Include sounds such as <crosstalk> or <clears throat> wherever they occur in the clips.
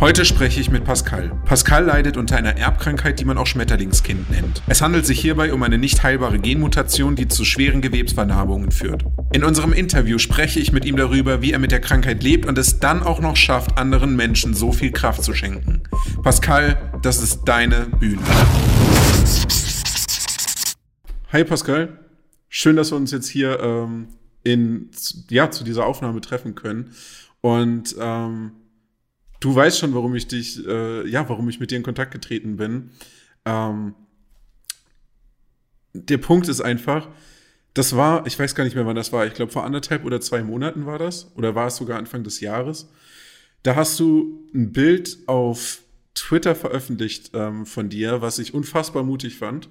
Heute spreche ich mit Pascal. Pascal leidet unter einer Erbkrankheit, die man auch Schmetterlingskind nennt. Es handelt sich hierbei um eine nicht heilbare Genmutation, die zu schweren Gewebsvernarbungen führt. In unserem Interview spreche ich mit ihm darüber, wie er mit der Krankheit lebt und es dann auch noch schafft, anderen Menschen so viel Kraft zu schenken. Pascal, das ist deine Bühne. Hi Pascal, schön, dass wir uns jetzt hier ähm, in, ja, zu dieser Aufnahme treffen können. Und ähm, Du weißt schon, warum ich dich, äh, ja, warum ich mit dir in Kontakt getreten bin. Ähm, der Punkt ist einfach, das war, ich weiß gar nicht mehr, wann das war. Ich glaube, vor anderthalb oder zwei Monaten war das. Oder war es sogar Anfang des Jahres. Da hast du ein Bild auf Twitter veröffentlicht ähm, von dir, was ich unfassbar mutig fand.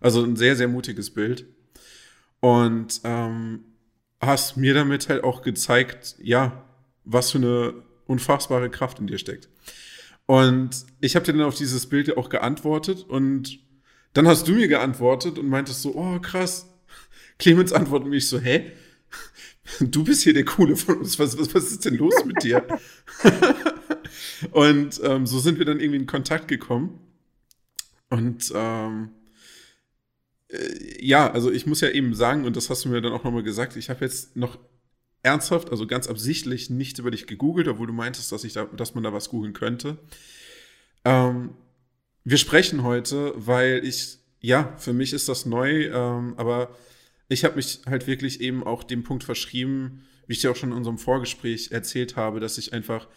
Also ein sehr, sehr mutiges Bild. Und ähm, hast mir damit halt auch gezeigt, ja, was für eine unfassbare Kraft in dir steckt. Und ich habe dir dann auf dieses Bild auch geantwortet und dann hast du mir geantwortet und meintest so, oh krass. Clemens antwortet mich so, hä? Du bist hier der Coole von uns. Was, was, was ist denn los mit dir? <laughs> und ähm, so sind wir dann irgendwie in Kontakt gekommen. Und ähm, äh, ja, also ich muss ja eben sagen, und das hast du mir dann auch nochmal gesagt, ich habe jetzt noch ernsthaft, also ganz absichtlich nicht über dich gegoogelt, obwohl du meintest, dass, ich da, dass man da was googeln könnte. Ähm, wir sprechen heute, weil ich, ja, für mich ist das neu, ähm, aber ich habe mich halt wirklich eben auch dem Punkt verschrieben, wie ich dir auch schon in unserem Vorgespräch erzählt habe, dass ich einfach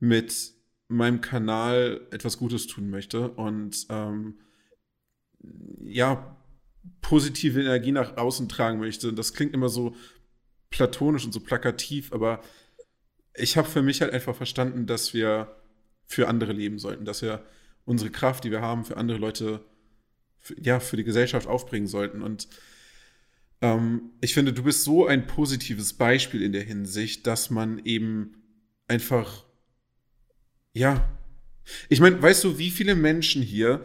mit meinem Kanal etwas Gutes tun möchte und ähm, ja, positive Energie nach außen tragen möchte. Das klingt immer so platonisch und so plakativ, aber ich habe für mich halt einfach verstanden, dass wir für andere leben sollten, dass wir unsere Kraft, die wir haben, für andere Leute, für, ja, für die Gesellschaft aufbringen sollten. Und ähm, ich finde, du bist so ein positives Beispiel in der Hinsicht, dass man eben einfach, ja, ich meine, weißt du, wie viele Menschen hier,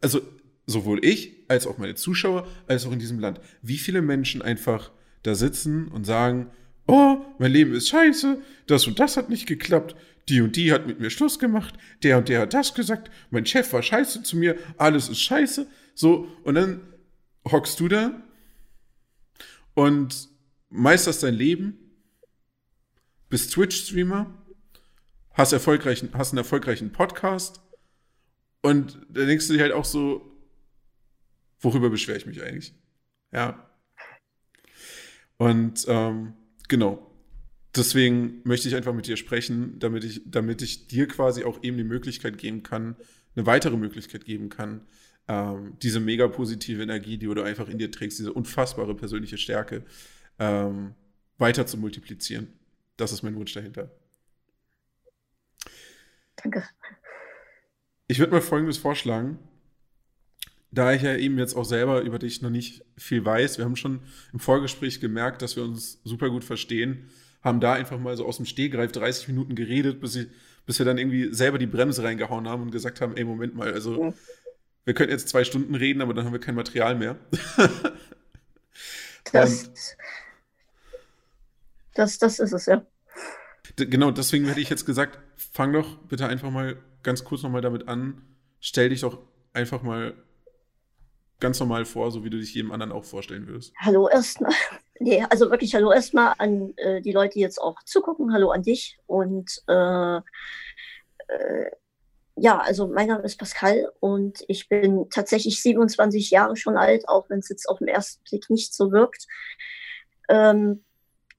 also sowohl ich als auch meine Zuschauer, als auch in diesem Land, wie viele Menschen einfach da sitzen und sagen, oh, mein Leben ist scheiße, das und das hat nicht geklappt, die und die hat mit mir Schluss gemacht, der und der hat das gesagt, mein Chef war scheiße zu mir, alles ist scheiße. So, und dann hockst du da und meisterst dein Leben, bist Twitch-Streamer, hast, erfolgreichen, hast einen erfolgreichen Podcast und da denkst du dir halt auch so, worüber beschwere ich mich eigentlich? Ja, und ähm, genau, deswegen möchte ich einfach mit dir sprechen, damit ich, damit ich dir quasi auch eben die Möglichkeit geben kann, eine weitere Möglichkeit geben kann, ähm, diese mega positive Energie, die du einfach in dir trägst, diese unfassbare persönliche Stärke, ähm, weiter zu multiplizieren. Das ist mein Wunsch dahinter. Danke. Ich würde mal Folgendes vorschlagen da ich ja eben jetzt auch selber über dich noch nicht viel weiß, wir haben schon im Vorgespräch gemerkt, dass wir uns super gut verstehen, haben da einfach mal so aus dem Stehgreif 30 Minuten geredet, bis, ich, bis wir dann irgendwie selber die Bremse reingehauen haben und gesagt haben, ey, Moment mal, also ja. wir könnten jetzt zwei Stunden reden, aber dann haben wir kein Material mehr. <laughs> das, das, das ist es, ja. Genau, deswegen hätte ich jetzt gesagt, fang doch bitte einfach mal ganz kurz nochmal damit an, stell dich doch einfach mal ganz normal vor, so wie du dich jedem anderen auch vorstellen würdest. Hallo erstmal. <laughs> Nee, also wirklich hallo erstmal an äh, die Leute, die jetzt auch zugucken. Hallo an dich. Und äh, äh, ja, also mein Name ist Pascal und ich bin tatsächlich 27 Jahre schon alt, auch wenn es jetzt auf den ersten Blick nicht so wirkt. Ähm,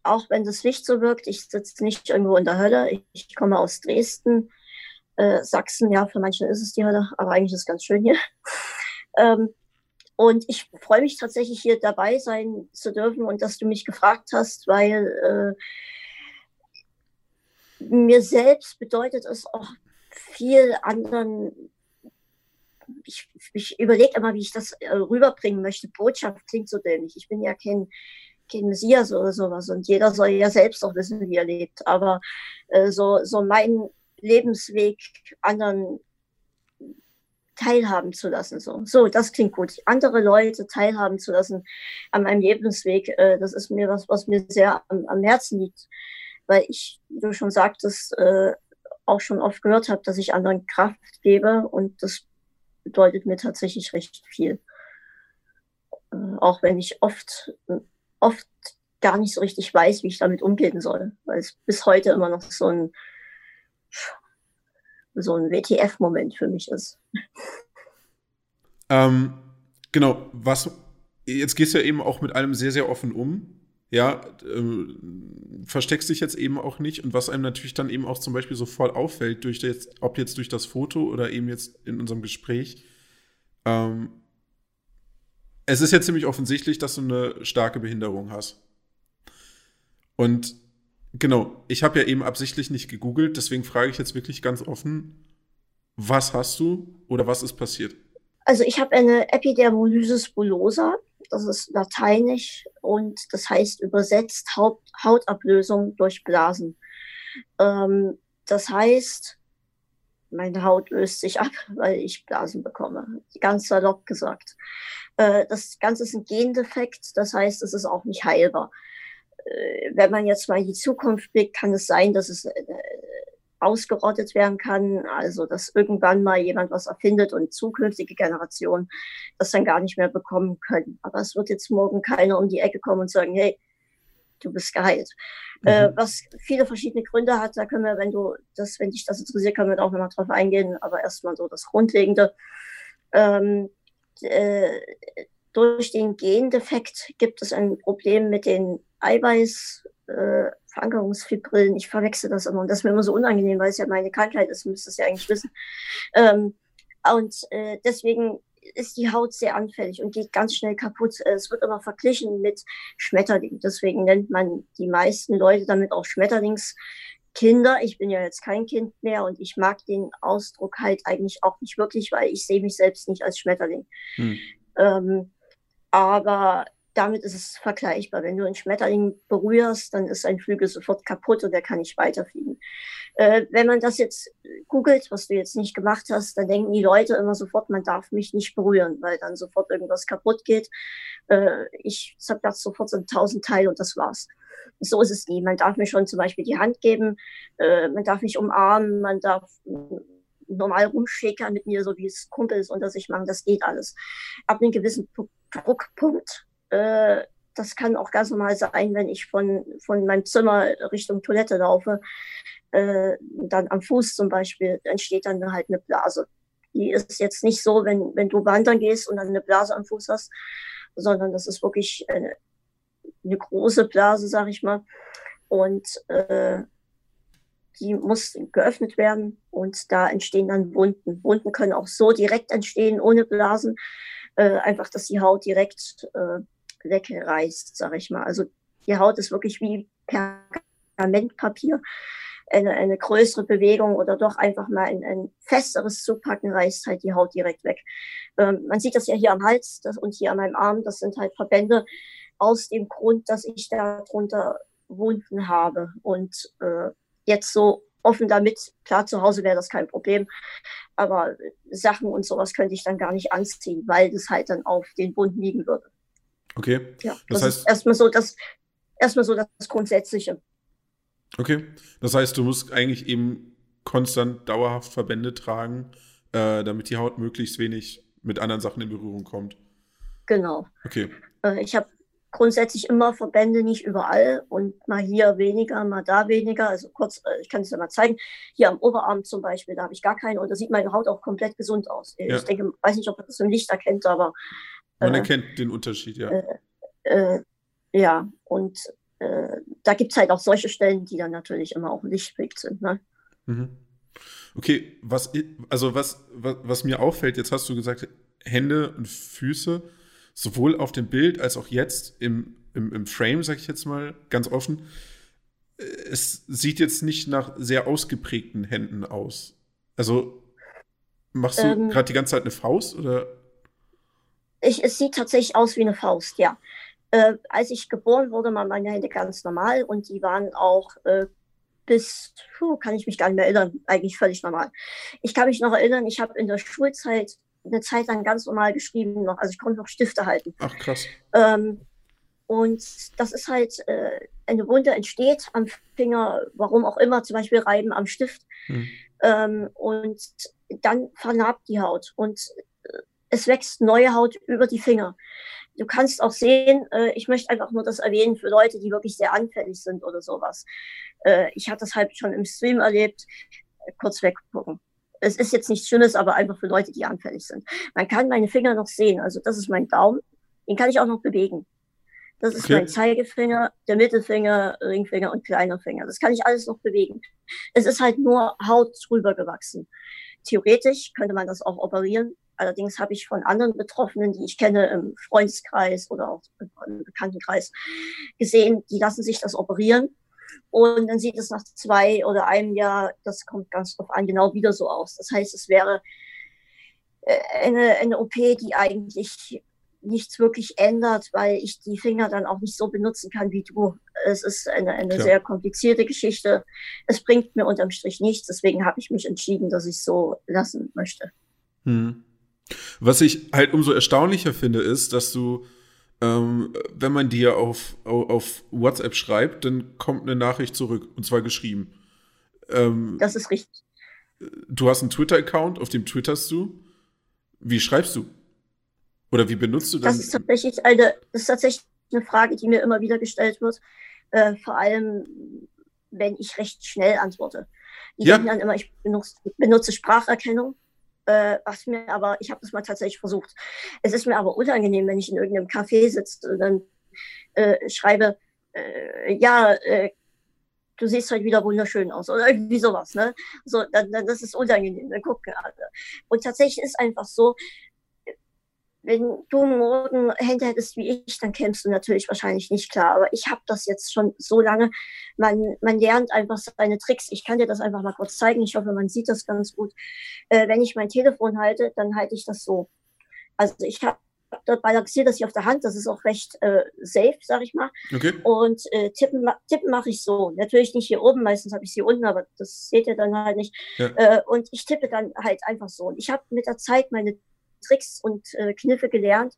auch wenn das nicht so wirkt, ich sitze nicht irgendwo in der Hölle. Ich, ich komme aus Dresden, äh, Sachsen. Ja, für manche ist es die Hölle, aber eigentlich ist es ganz schön hier. <laughs> ähm, und ich freue mich tatsächlich hier dabei sein zu dürfen und dass du mich gefragt hast, weil äh, mir selbst bedeutet es auch viel anderen. Ich, ich überlege immer, wie ich das äh, rüberbringen möchte. Botschaft klingt so dämlich. Ich bin ja kein, kein Messias oder sowas und jeder soll ja selbst auch wissen, wie er lebt. Aber äh, so, so mein Lebensweg anderen teilhaben zu lassen. So, so das klingt gut. Andere Leute teilhaben zu lassen an meinem Lebensweg, äh, das ist mir was, was mir sehr am, am Herzen liegt. Weil ich, wie du schon sagtest, äh, auch schon oft gehört habe, dass ich anderen Kraft gebe und das bedeutet mir tatsächlich recht viel. Äh, auch wenn ich oft, oft gar nicht so richtig weiß, wie ich damit umgehen soll, weil es bis heute immer noch so ein, so ein WTF-Moment für mich ist. Ähm, genau, was, jetzt gehst du ja eben auch mit allem sehr, sehr offen um. Ja, äh, versteckst dich jetzt eben auch nicht. Und was einem natürlich dann eben auch zum Beispiel sofort auffällt, durch das, ob jetzt durch das Foto oder eben jetzt in unserem Gespräch, ähm, es ist ja ziemlich offensichtlich, dass du eine starke Behinderung hast. Und genau, ich habe ja eben absichtlich nicht gegoogelt, deswegen frage ich jetzt wirklich ganz offen, was hast du oder was ist passiert? Also ich habe eine Epidermolysis bullosa, das ist lateinisch und das heißt übersetzt Haut, Hautablösung durch Blasen. Ähm, das heißt, meine Haut löst sich ab, <laughs> weil ich Blasen bekomme, ganz salopp gesagt. Äh, das Ganze ist ein Gendefekt, das heißt, es ist auch nicht heilbar. Äh, wenn man jetzt mal in die Zukunft blickt, kann es sein, dass es äh, ausgerottet werden kann, also dass irgendwann mal jemand was erfindet und zukünftige Generationen das dann gar nicht mehr bekommen können. Aber es wird jetzt morgen keiner um die Ecke kommen und sagen, hey, du bist geheilt. Mhm. Äh, was viele verschiedene Gründe hat, da können wir, wenn du das, wenn dich das interessiert, können wir da auch nochmal drauf eingehen, aber erstmal so das Grundlegende. Ähm, äh, durch den Gendefekt gibt es ein Problem mit den Eiweiß, äh, Verankerungsfibrillen. Ich verwechsel das immer und das ist mir immer so unangenehm, weil es ja meine Krankheit ist, müsste es ja eigentlich wissen. Ähm, und äh, deswegen ist die Haut sehr anfällig und geht ganz schnell kaputt. Es wird immer verglichen mit Schmetterling. Deswegen nennt man die meisten Leute damit auch Schmetterlingskinder. Ich bin ja jetzt kein Kind mehr und ich mag den Ausdruck halt eigentlich auch nicht wirklich, weil ich sehe mich selbst nicht als Schmetterling. Hm. Ähm, aber damit ist es vergleichbar. Wenn du einen Schmetterling berührst, dann ist ein Flügel sofort kaputt und er kann nicht weiterfliegen. Äh, wenn man das jetzt googelt, was du jetzt nicht gemacht hast, dann denken die Leute immer sofort, man darf mich nicht berühren, weil dann sofort irgendwas kaputt geht. Äh, ich zerplatze sofort so tausend Teile und das war's. So ist es nie. Man darf mir schon zum Beispiel die Hand geben, äh, man darf mich umarmen, man darf normal rumschäkern mit mir, so wie es Kumpels unter sich machen, das geht alles. Ab einem gewissen Druckpunkt äh, das kann auch ganz normal sein, wenn ich von, von meinem Zimmer Richtung Toilette laufe. Äh, dann am Fuß zum Beispiel entsteht dann halt eine Blase. Die ist jetzt nicht so, wenn, wenn du wandern gehst und dann eine Blase am Fuß hast, sondern das ist wirklich eine, eine große Blase, sag ich mal. Und äh, die muss geöffnet werden und da entstehen dann Wunden. Wunden können auch so direkt entstehen, ohne Blasen. Äh, einfach, dass die Haut direkt äh, wegreißt, sag ich mal. Also die Haut ist wirklich wie Pergamentpapier. Eine, eine größere Bewegung oder doch einfach mal ein, ein festeres Zupacken reißt halt die Haut direkt weg. Ähm, man sieht das ja hier am Hals das, und hier an meinem Arm. Das sind halt Verbände aus dem Grund, dass ich darunter Wunden habe. Und äh, jetzt so offen damit, klar, zu Hause wäre das kein Problem. Aber Sachen und sowas könnte ich dann gar nicht anziehen, weil das halt dann auf den Wunden liegen würde. Okay. Ja, das, das heißt, ist erstmal so das, erstmal so das Grundsätzliche. Okay. Das heißt, du musst eigentlich eben konstant dauerhaft Verbände tragen, äh, damit die Haut möglichst wenig mit anderen Sachen in Berührung kommt. Genau. Okay. Äh, ich habe grundsätzlich immer Verbände, nicht überall und mal hier weniger, mal da weniger. Also kurz, äh, ich kann es ja mal zeigen. Hier am Oberarm zum Beispiel, da habe ich gar keine und da sieht meine Haut auch komplett gesund aus. Ja. Ich denke, weiß nicht, ob man das im Licht erkennt, aber man äh, erkennt den Unterschied, ja. Äh, äh, ja, und da gibt es halt auch solche Stellen, die dann natürlich immer auch lichtblick sind. Ne? Mhm. Okay, was, also was, was, was mir auffällt, jetzt hast du gesagt, Hände und Füße, sowohl auf dem Bild als auch jetzt im, im, im Frame, sag ich jetzt mal ganz offen, es sieht jetzt nicht nach sehr ausgeprägten Händen aus. Also machst du ähm, gerade die ganze Zeit eine Faust oder? Ich, es sieht tatsächlich aus wie eine Faust, ja. Äh, als ich geboren wurde, waren meine Hände ganz normal und die waren auch äh, bis, puh, kann ich mich gar nicht mehr erinnern, eigentlich völlig normal. Ich kann mich noch erinnern, ich habe in der Schulzeit eine Zeit lang ganz normal geschrieben noch, also ich konnte noch Stifte halten. Ach krass. Ähm, und das ist halt, äh, eine Wunde entsteht am Finger, warum auch immer, zum Beispiel Reiben am Stift. Hm. Ähm, und dann vernarbt die Haut und es wächst neue Haut über die Finger. Du kannst auch sehen, äh, ich möchte einfach nur das erwähnen für Leute, die wirklich sehr anfällig sind oder sowas. Äh, ich hatte das halt schon im Stream erlebt, kurz weggucken. Es ist jetzt nichts Schlimmes, aber einfach für Leute, die anfällig sind. Man kann meine Finger noch sehen. Also das ist mein Daumen. Den kann ich auch noch bewegen. Das ist okay. mein Zeigefinger, der Mittelfinger, Ringfinger und kleiner Finger. Das kann ich alles noch bewegen. Es ist halt nur Haut drüber gewachsen. Theoretisch könnte man das auch operieren. Allerdings habe ich von anderen Betroffenen, die ich kenne im Freundeskreis oder auch im Bekanntenkreis, gesehen, die lassen sich das operieren. Und dann sieht es nach zwei oder einem Jahr, das kommt ganz drauf an, genau wieder so aus. Das heißt, es wäre äh, eine, eine OP, die eigentlich nichts wirklich ändert, weil ich die Finger dann auch nicht so benutzen kann wie du. Es ist eine, eine sehr komplizierte Geschichte. Es bringt mir unterm Strich nichts. Deswegen habe ich mich entschieden, dass ich es so lassen möchte. Hm. Was ich halt umso erstaunlicher finde, ist, dass du, ähm, wenn man dir auf, auf WhatsApp schreibt, dann kommt eine Nachricht zurück und zwar geschrieben. Ähm, das ist richtig. Du hast einen Twitter-Account, auf dem twitterst du. Wie schreibst du? Oder wie benutzt du das? Das ist tatsächlich eine, das ist tatsächlich eine Frage, die mir immer wieder gestellt wird. Äh, vor allem, wenn ich recht schnell antworte. Die ja. denken dann immer, ich benutze, benutze Spracherkennung. Äh, was mir aber, ich habe das mal tatsächlich versucht. Es ist mir aber unangenehm, wenn ich in irgendeinem Café sitze und dann äh, schreibe, äh, ja, äh, du siehst halt wieder wunderschön aus oder irgendwie sowas, ne? So, dann, dann das ist unangenehm, dann gucken alle. Und tatsächlich ist einfach so, wenn du morgen Hände hättest wie ich, dann kämst du natürlich wahrscheinlich nicht klar. Aber ich habe das jetzt schon so lange. Man, man lernt einfach seine Tricks. Ich kann dir das einfach mal kurz zeigen. Ich hoffe, man sieht das ganz gut. Äh, wenn ich mein Telefon halte, dann halte ich das so. Also ich habe dort balanciert das hier auf der Hand. Das ist auch recht äh, safe, sag ich mal. Okay. Und äh, tippen, tippen mache ich so. Natürlich nicht hier oben, meistens habe ich sie unten, aber das seht ihr dann halt nicht. Ja. Äh, und ich tippe dann halt einfach so. Und ich habe mit der Zeit meine Tricks und äh, Kniffe gelernt,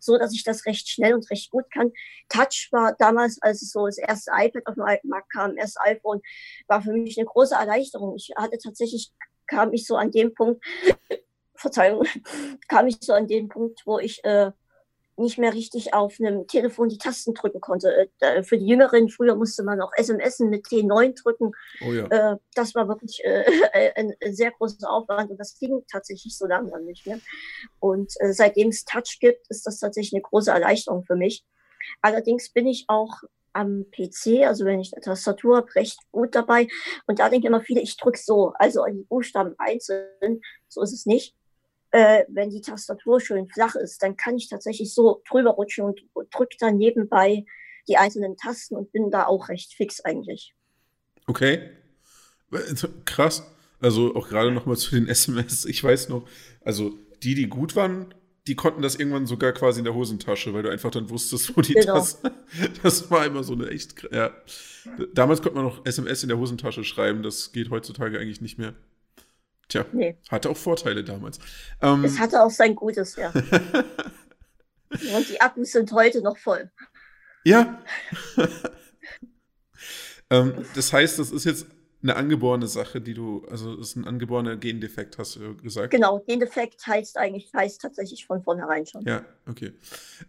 so dass ich das recht schnell und recht gut kann. Touch war damals, als es so das erste iPad auf dem alten Markt kam, erst iPhone, war für mich eine große Erleichterung. Ich hatte tatsächlich, kam ich so an dem Punkt, <laughs> Verzeihung, <laughs> kam ich so an den Punkt, wo ich äh, nicht mehr richtig auf einem Telefon die Tasten drücken konnte. Äh, für die Jüngeren, früher musste man auch SMS mit T9 drücken. Oh ja. Äh, das war wirklich äh, <laughs> ein, sehr großer Aufwand und das ging tatsächlich so langsam nicht mehr. Und seitdem es Touch gibt, ist das tatsächlich eine große Erleichterung für mich. Allerdings bin ich auch am PC, also wenn ich eine Tastatur habe, recht gut dabei. Und da denken immer viele, ich drücke so, also die Buchstaben einzeln. So ist es nicht äh, wenn die Tastatur schön flach ist, dann kann ich tatsächlich so drüber rutschen und, drücke dann nebenbei die einzelnen Tasten und bin da auch recht fix eigentlich. Okay. Krass. Also auch gerade nochmal zu den <laughs> SMS. Ich weiß noch, also die, die gut waren, die konnten das irgendwann sogar quasi in der Hosentasche, weil du einfach dann wusstest, wo die genau. Tasten. <laughs> Das war immer so eine echt. Ja. Damals konnte man noch SMS in der Hosentasche schreiben. Das geht heutzutage eigentlich nicht mehr. Tja, nee. hatte auch Vorteile damals. Ähm, es hatte auch sein Gutes, ja. <laughs> Und die Akkus sind heute noch voll. Ja. <laughs> ähm, das heißt, das ist jetzt eine angeborene Sache, die du, also das ist ein angeborener Gendefekt, hast du gesagt. Genau, Gendefekt heißt eigentlich, heißt tatsächlich von vornherein schon. Ja, okay.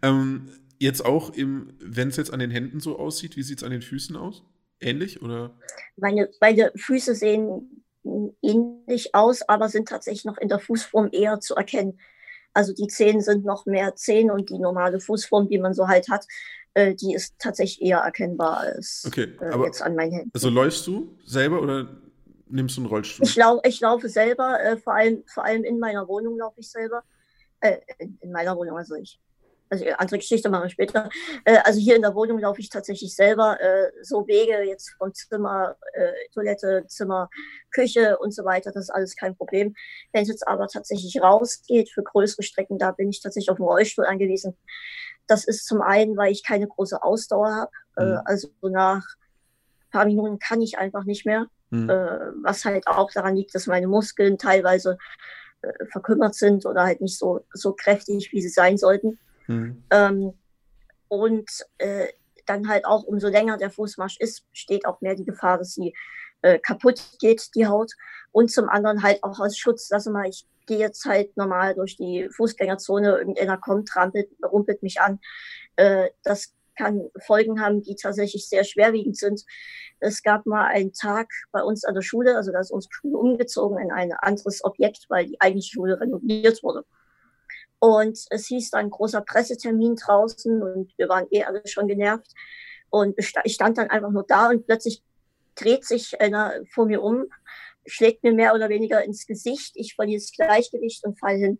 Ähm, jetzt auch wenn es jetzt an den Händen so aussieht, wie sieht es an den Füßen aus? Ähnlich oder? Meine, meine Füße sehen ähnlich aus, aber sind tatsächlich noch in der Fußform eher zu erkennen. Also die Zehen sind noch mehr Zehen und die normale Fußform, die man so halt hat, äh, die ist tatsächlich eher erkennbar als okay, äh, jetzt an meinen Händen. Also läufst du selber oder nimmst du einen Rollstuhl? Ich, lau ich laufe selber, äh, vor, allem, vor allem in meiner Wohnung laufe ich selber. Äh, in meiner Wohnung, also ich also andere Geschichte machen wir später. Äh, also hier in der Wohnung laufe ich tatsächlich selber äh, so Wege jetzt vom Zimmer, äh, Toilette, Zimmer, Küche und so weiter. Das ist alles kein Problem. Wenn es jetzt aber tatsächlich rausgeht für größere Strecken, da bin ich tatsächlich auf den Rollstuhl angewiesen. Das ist zum einen, weil ich keine große Ausdauer habe. Äh, mhm. also nach ein paar Minuten kann ich einfach nicht mehr. Mhm. Äh, was halt auch daran liegt, dass meine Muskeln teilweise äh, verkümmert sind oder halt nicht so, so kräftig, wie sie sein sollten. Mhm. Ähm, und äh, dann halt auch, umso länger der Fußmarsch ist, besteht auch mehr die Gefahr, dass sie äh, kaputt geht, die Haut. Und zum anderen halt auch als Schutz, dass mal, ich gehe jetzt halt normal durch die Fußgängerzone, irgendeiner kommt, rampelt, rumpelt mich an. Äh, das kann Folgen haben, die tatsächlich sehr schwerwiegend sind. Es gab mal einen Tag bei uns an der Schule, also da ist unsere Schule umgezogen in ein anderes Objekt, weil die eigentliche Schule renoviert wurde. Und es hieß dann großer Pressetermin draußen und wir waren eh alle schon genervt. Und ich stand dann einfach nur da und plötzlich dreht sich einer vor mir um, schlägt mir mehr oder weniger ins Gesicht. Ich verliere das Gleichgewicht und falle hin.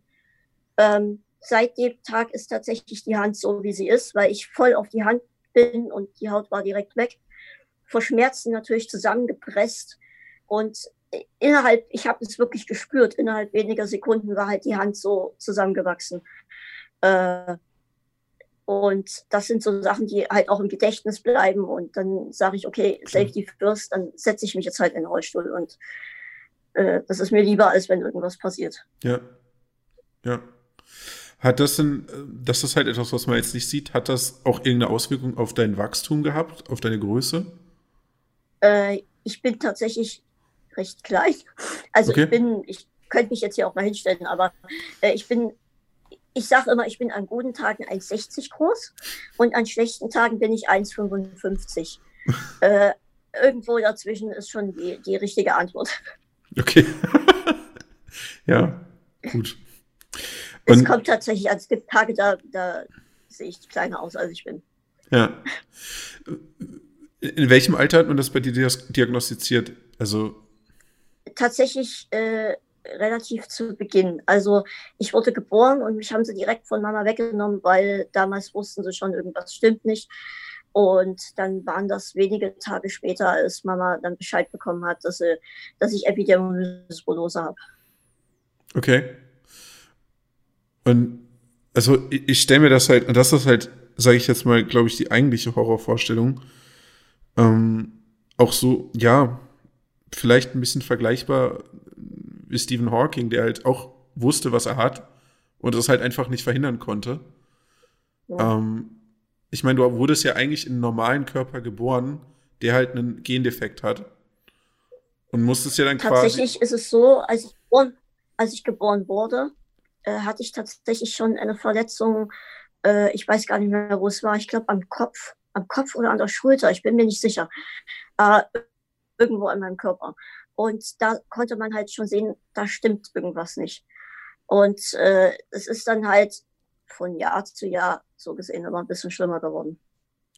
Ähm, seit dem Tag ist tatsächlich die Hand so, wie sie ist, weil ich voll auf die Hand bin und die Haut war direkt weg. Vor Schmerzen natürlich zusammengepresst. Und innerhalb, ich habe es wirklich gespürt, innerhalb weniger Sekunden war halt die Hand so zusammengewachsen. Äh, und das sind so Sachen, die halt auch im Gedächtnis bleiben. Und dann sage ich, okay, Safety first, dann setze ich mich jetzt halt in den Rollstuhl. Und äh, das ist mir lieber, als wenn irgendwas passiert. Ja. Ja. Hat das denn, das ist halt etwas, was man jetzt nicht sieht, hat das auch irgendeine Auswirkung auf dein Wachstum gehabt, auf deine Größe? Äh, ich bin tatsächlich recht klein. Also okay. ich bin, ich könnte mich jetzt hier auch mal hinstellen, aber äh, ich bin ich sage immer, ich bin an guten Tagen 1,60 groß und an schlechten Tagen bin ich 1,55. <laughs> äh, irgendwo dazwischen ist schon die, die richtige Antwort. Okay. <laughs> ja, gut. Und es kommt tatsächlich, also es gibt Tage, da, da sehe ich kleiner aus, als ich bin. Ja. In welchem Alter hat man das bei dir diagnostiziert? Also tatsächlich äh, relativ zu Beginn. Also ich wurde geboren und mich haben sie direkt von Mama weggenommen, weil damals wussten sie schon, irgendwas stimmt nicht. Und dann waren das wenige Tage später, als Mama dann Bescheid bekommen hat, dass, sie, dass ich Epidermolyse habe. Okay. Und also ich, ich stelle mir das halt, und das ist halt, sage ich jetzt mal, glaube ich, die eigentliche Horrorvorstellung. Ähm, auch so, ja, vielleicht ein bisschen vergleichbar wie Stephen Hawking, der halt auch wusste, was er hat und das halt einfach nicht verhindern konnte. Ja. Ähm, ich meine, du wurdest ja eigentlich in einem normalen Körper geboren, der halt einen Gendefekt hat. Und musstest ja dann tatsächlich quasi. Tatsächlich ist es so, als ich geboren, als ich geboren wurde, äh, hatte ich tatsächlich schon eine Verletzung. Äh, ich weiß gar nicht mehr, wo es war. Ich glaube am Kopf, am Kopf oder an der Schulter. Ich bin mir nicht sicher. Äh, irgendwo in meinem Körper. Und da konnte man halt schon sehen, da stimmt irgendwas nicht. Und äh, es ist dann halt von Jahr zu Jahr so gesehen immer ein bisschen schlimmer geworden.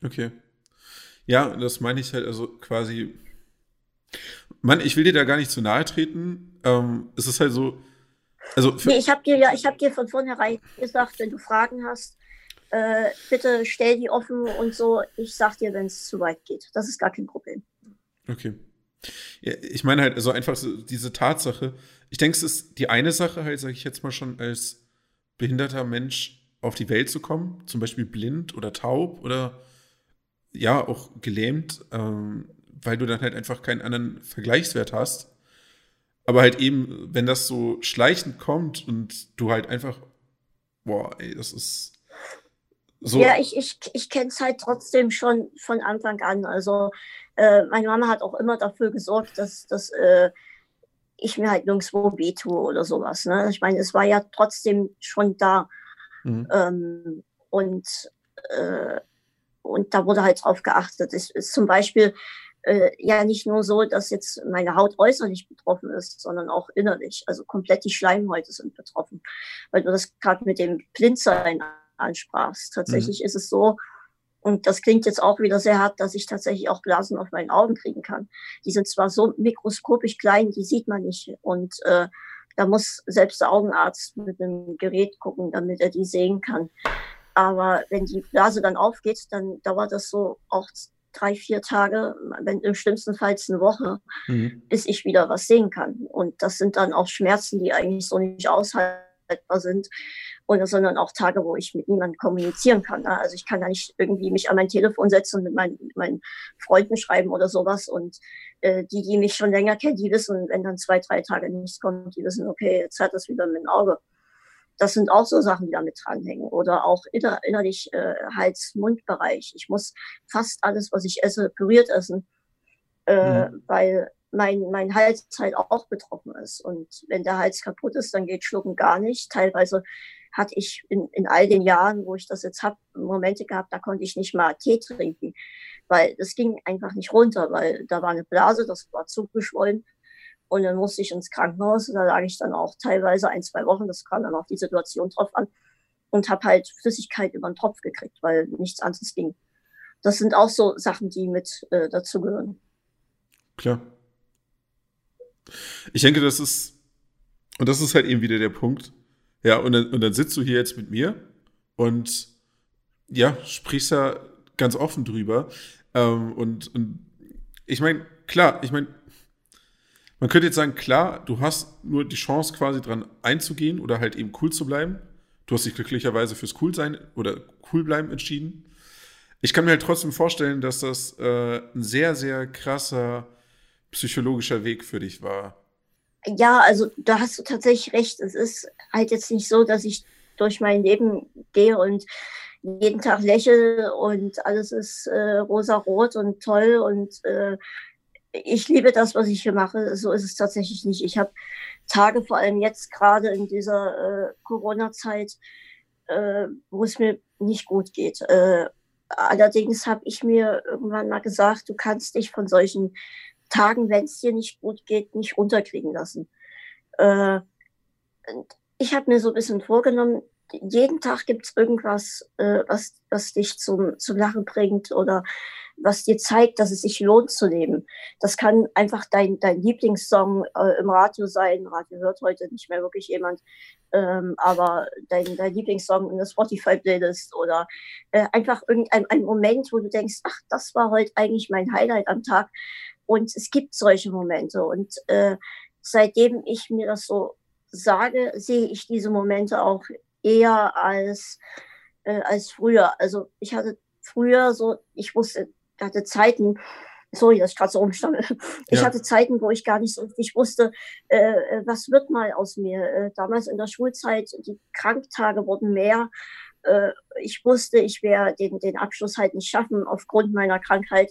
Okay. Ja, das meine ich halt also quasi. Mann, ich will dir da gar nicht zu nahe treten. Ähm, es ist halt so. Also nee, ich habe dir ja, ich habe dir von vornherein gesagt, wenn du Fragen hast, äh, bitte stell die offen und so. Ich sag dir, wenn es zu weit geht. Das ist gar kein Problem. Okay. Ich meine halt, also einfach so diese Tatsache. Ich denke, es ist die eine Sache halt, sage ich jetzt mal schon, als behinderter Mensch auf die Welt zu kommen, zum Beispiel blind oder taub oder ja, auch gelähmt, ähm, weil du dann halt einfach keinen anderen Vergleichswert hast. Aber halt eben, wenn das so schleichend kommt und du halt einfach, boah, ey, das ist so. Ja, ich, ich, ich kenne es halt trotzdem schon von Anfang an. Also äh, meine Mama hat auch immer dafür gesorgt, dass, dass äh, ich mir halt nirgendwo weh tue oder sowas. Ne? Ich meine, es war ja trotzdem schon da. Mhm. Ähm, und, äh, und da wurde halt drauf geachtet. Es ist zum Beispiel äh, ja nicht nur so, dass jetzt meine Haut äußerlich betroffen ist, sondern auch innerlich. Also komplett die Schleimhäute sind betroffen. Weil du das gerade mit dem Blindsein ansprachst. Tatsächlich mhm. ist es so, und das klingt jetzt auch wieder sehr hart, dass ich tatsächlich auch Blasen auf meinen Augen kriegen kann. Die sind zwar so mikroskopisch klein, die sieht man nicht. Und äh, da muss selbst der Augenarzt mit einem Gerät gucken, damit er die sehen kann. Aber wenn die Blase dann aufgeht, dann dauert das so auch drei, vier Tage, wenn im schlimmsten Fall eine Woche, mhm. bis ich wieder was sehen kann. Und das sind dann auch Schmerzen, die eigentlich so nicht aushaltbar sind oder sondern auch Tage, wo ich mit niemandem kommunizieren kann. Ne? Also ich kann da nicht irgendwie mich an mein Telefon setzen und mit meinen, mit meinen Freunden schreiben oder sowas. Und äh, die, die mich schon länger kennen, die wissen, wenn dann zwei, drei Tage nichts kommt, die wissen, okay, jetzt hat es wieder mit dem Auge. Das sind auch so Sachen, die damit dranhängen. Oder auch inner, innerlich äh, Hals-Mund-Bereich. Ich muss fast alles, was ich esse, püriert essen, äh, mhm. weil mein, mein Hals halt auch betroffen ist. Und wenn der Hals kaputt ist, dann geht Schlucken gar nicht. Teilweise hatte ich in, in all den Jahren, wo ich das jetzt habe, Momente gehabt, da konnte ich nicht mal Tee trinken, weil es ging einfach nicht runter, weil da war eine Blase, das war zugeschwollen. Und dann musste ich ins Krankenhaus und da lag ich dann auch teilweise ein, zwei Wochen, das kam dann auch die Situation drauf an, und habe halt Flüssigkeit über den Tropf gekriegt, weil nichts anderes ging. Das sind auch so Sachen, die mit äh, dazugehören. Klar. Ich denke, das ist, und das ist halt eben wieder der Punkt. Ja, und dann, und dann sitzt du hier jetzt mit mir und ja, sprichst ja ganz offen drüber. Ähm, und, und ich meine, klar, ich meine, man könnte jetzt sagen, klar, du hast nur die Chance quasi dran einzugehen oder halt eben cool zu bleiben. Du hast dich glücklicherweise fürs cool sein oder cool bleiben entschieden. Ich kann mir halt trotzdem vorstellen, dass das äh, ein sehr, sehr krasser psychologischer Weg für dich war. Ja, also da hast du tatsächlich recht. Es ist halt jetzt nicht so, dass ich durch mein Leben gehe und jeden Tag lächle und alles ist äh, rosa-rot und toll und äh, ich liebe das, was ich hier mache. So ist es tatsächlich nicht. Ich habe Tage, vor allem jetzt gerade in dieser äh, Corona-Zeit, äh, wo es mir nicht gut geht. Äh, allerdings habe ich mir irgendwann mal gesagt, du kannst dich von solchen Tagen, wenn es dir nicht gut geht, nicht runterkriegen lassen. Äh, ich habe mir so ein bisschen vorgenommen, jeden Tag gibt es irgendwas, äh, was, was dich zum, zum Lachen bringt oder was dir zeigt, dass es sich lohnt zu leben. Das kann einfach dein, dein Lieblingssong äh, im Radio sein. Radio hört heute nicht mehr wirklich jemand, ähm, aber dein, dein Lieblingssong in der Spotify-Playlist oder äh, einfach irgendein ein Moment, wo du denkst, ach, das war heute eigentlich mein Highlight am Tag. Und es gibt solche Momente. Und äh, seitdem ich mir das so sage, sehe ich diese Momente auch eher als, äh, als früher. Also ich hatte früher so, ich wusste, hatte Zeiten, sorry, dass ich gerade so rumstamme. Ich ja. hatte Zeiten, wo ich gar nicht so richtig wusste, äh, äh, was wird mal aus mir. Äh, damals in der Schulzeit, die Kranktage wurden mehr. Äh, ich wusste, ich werde den, den Abschluss halt nicht schaffen aufgrund meiner Krankheit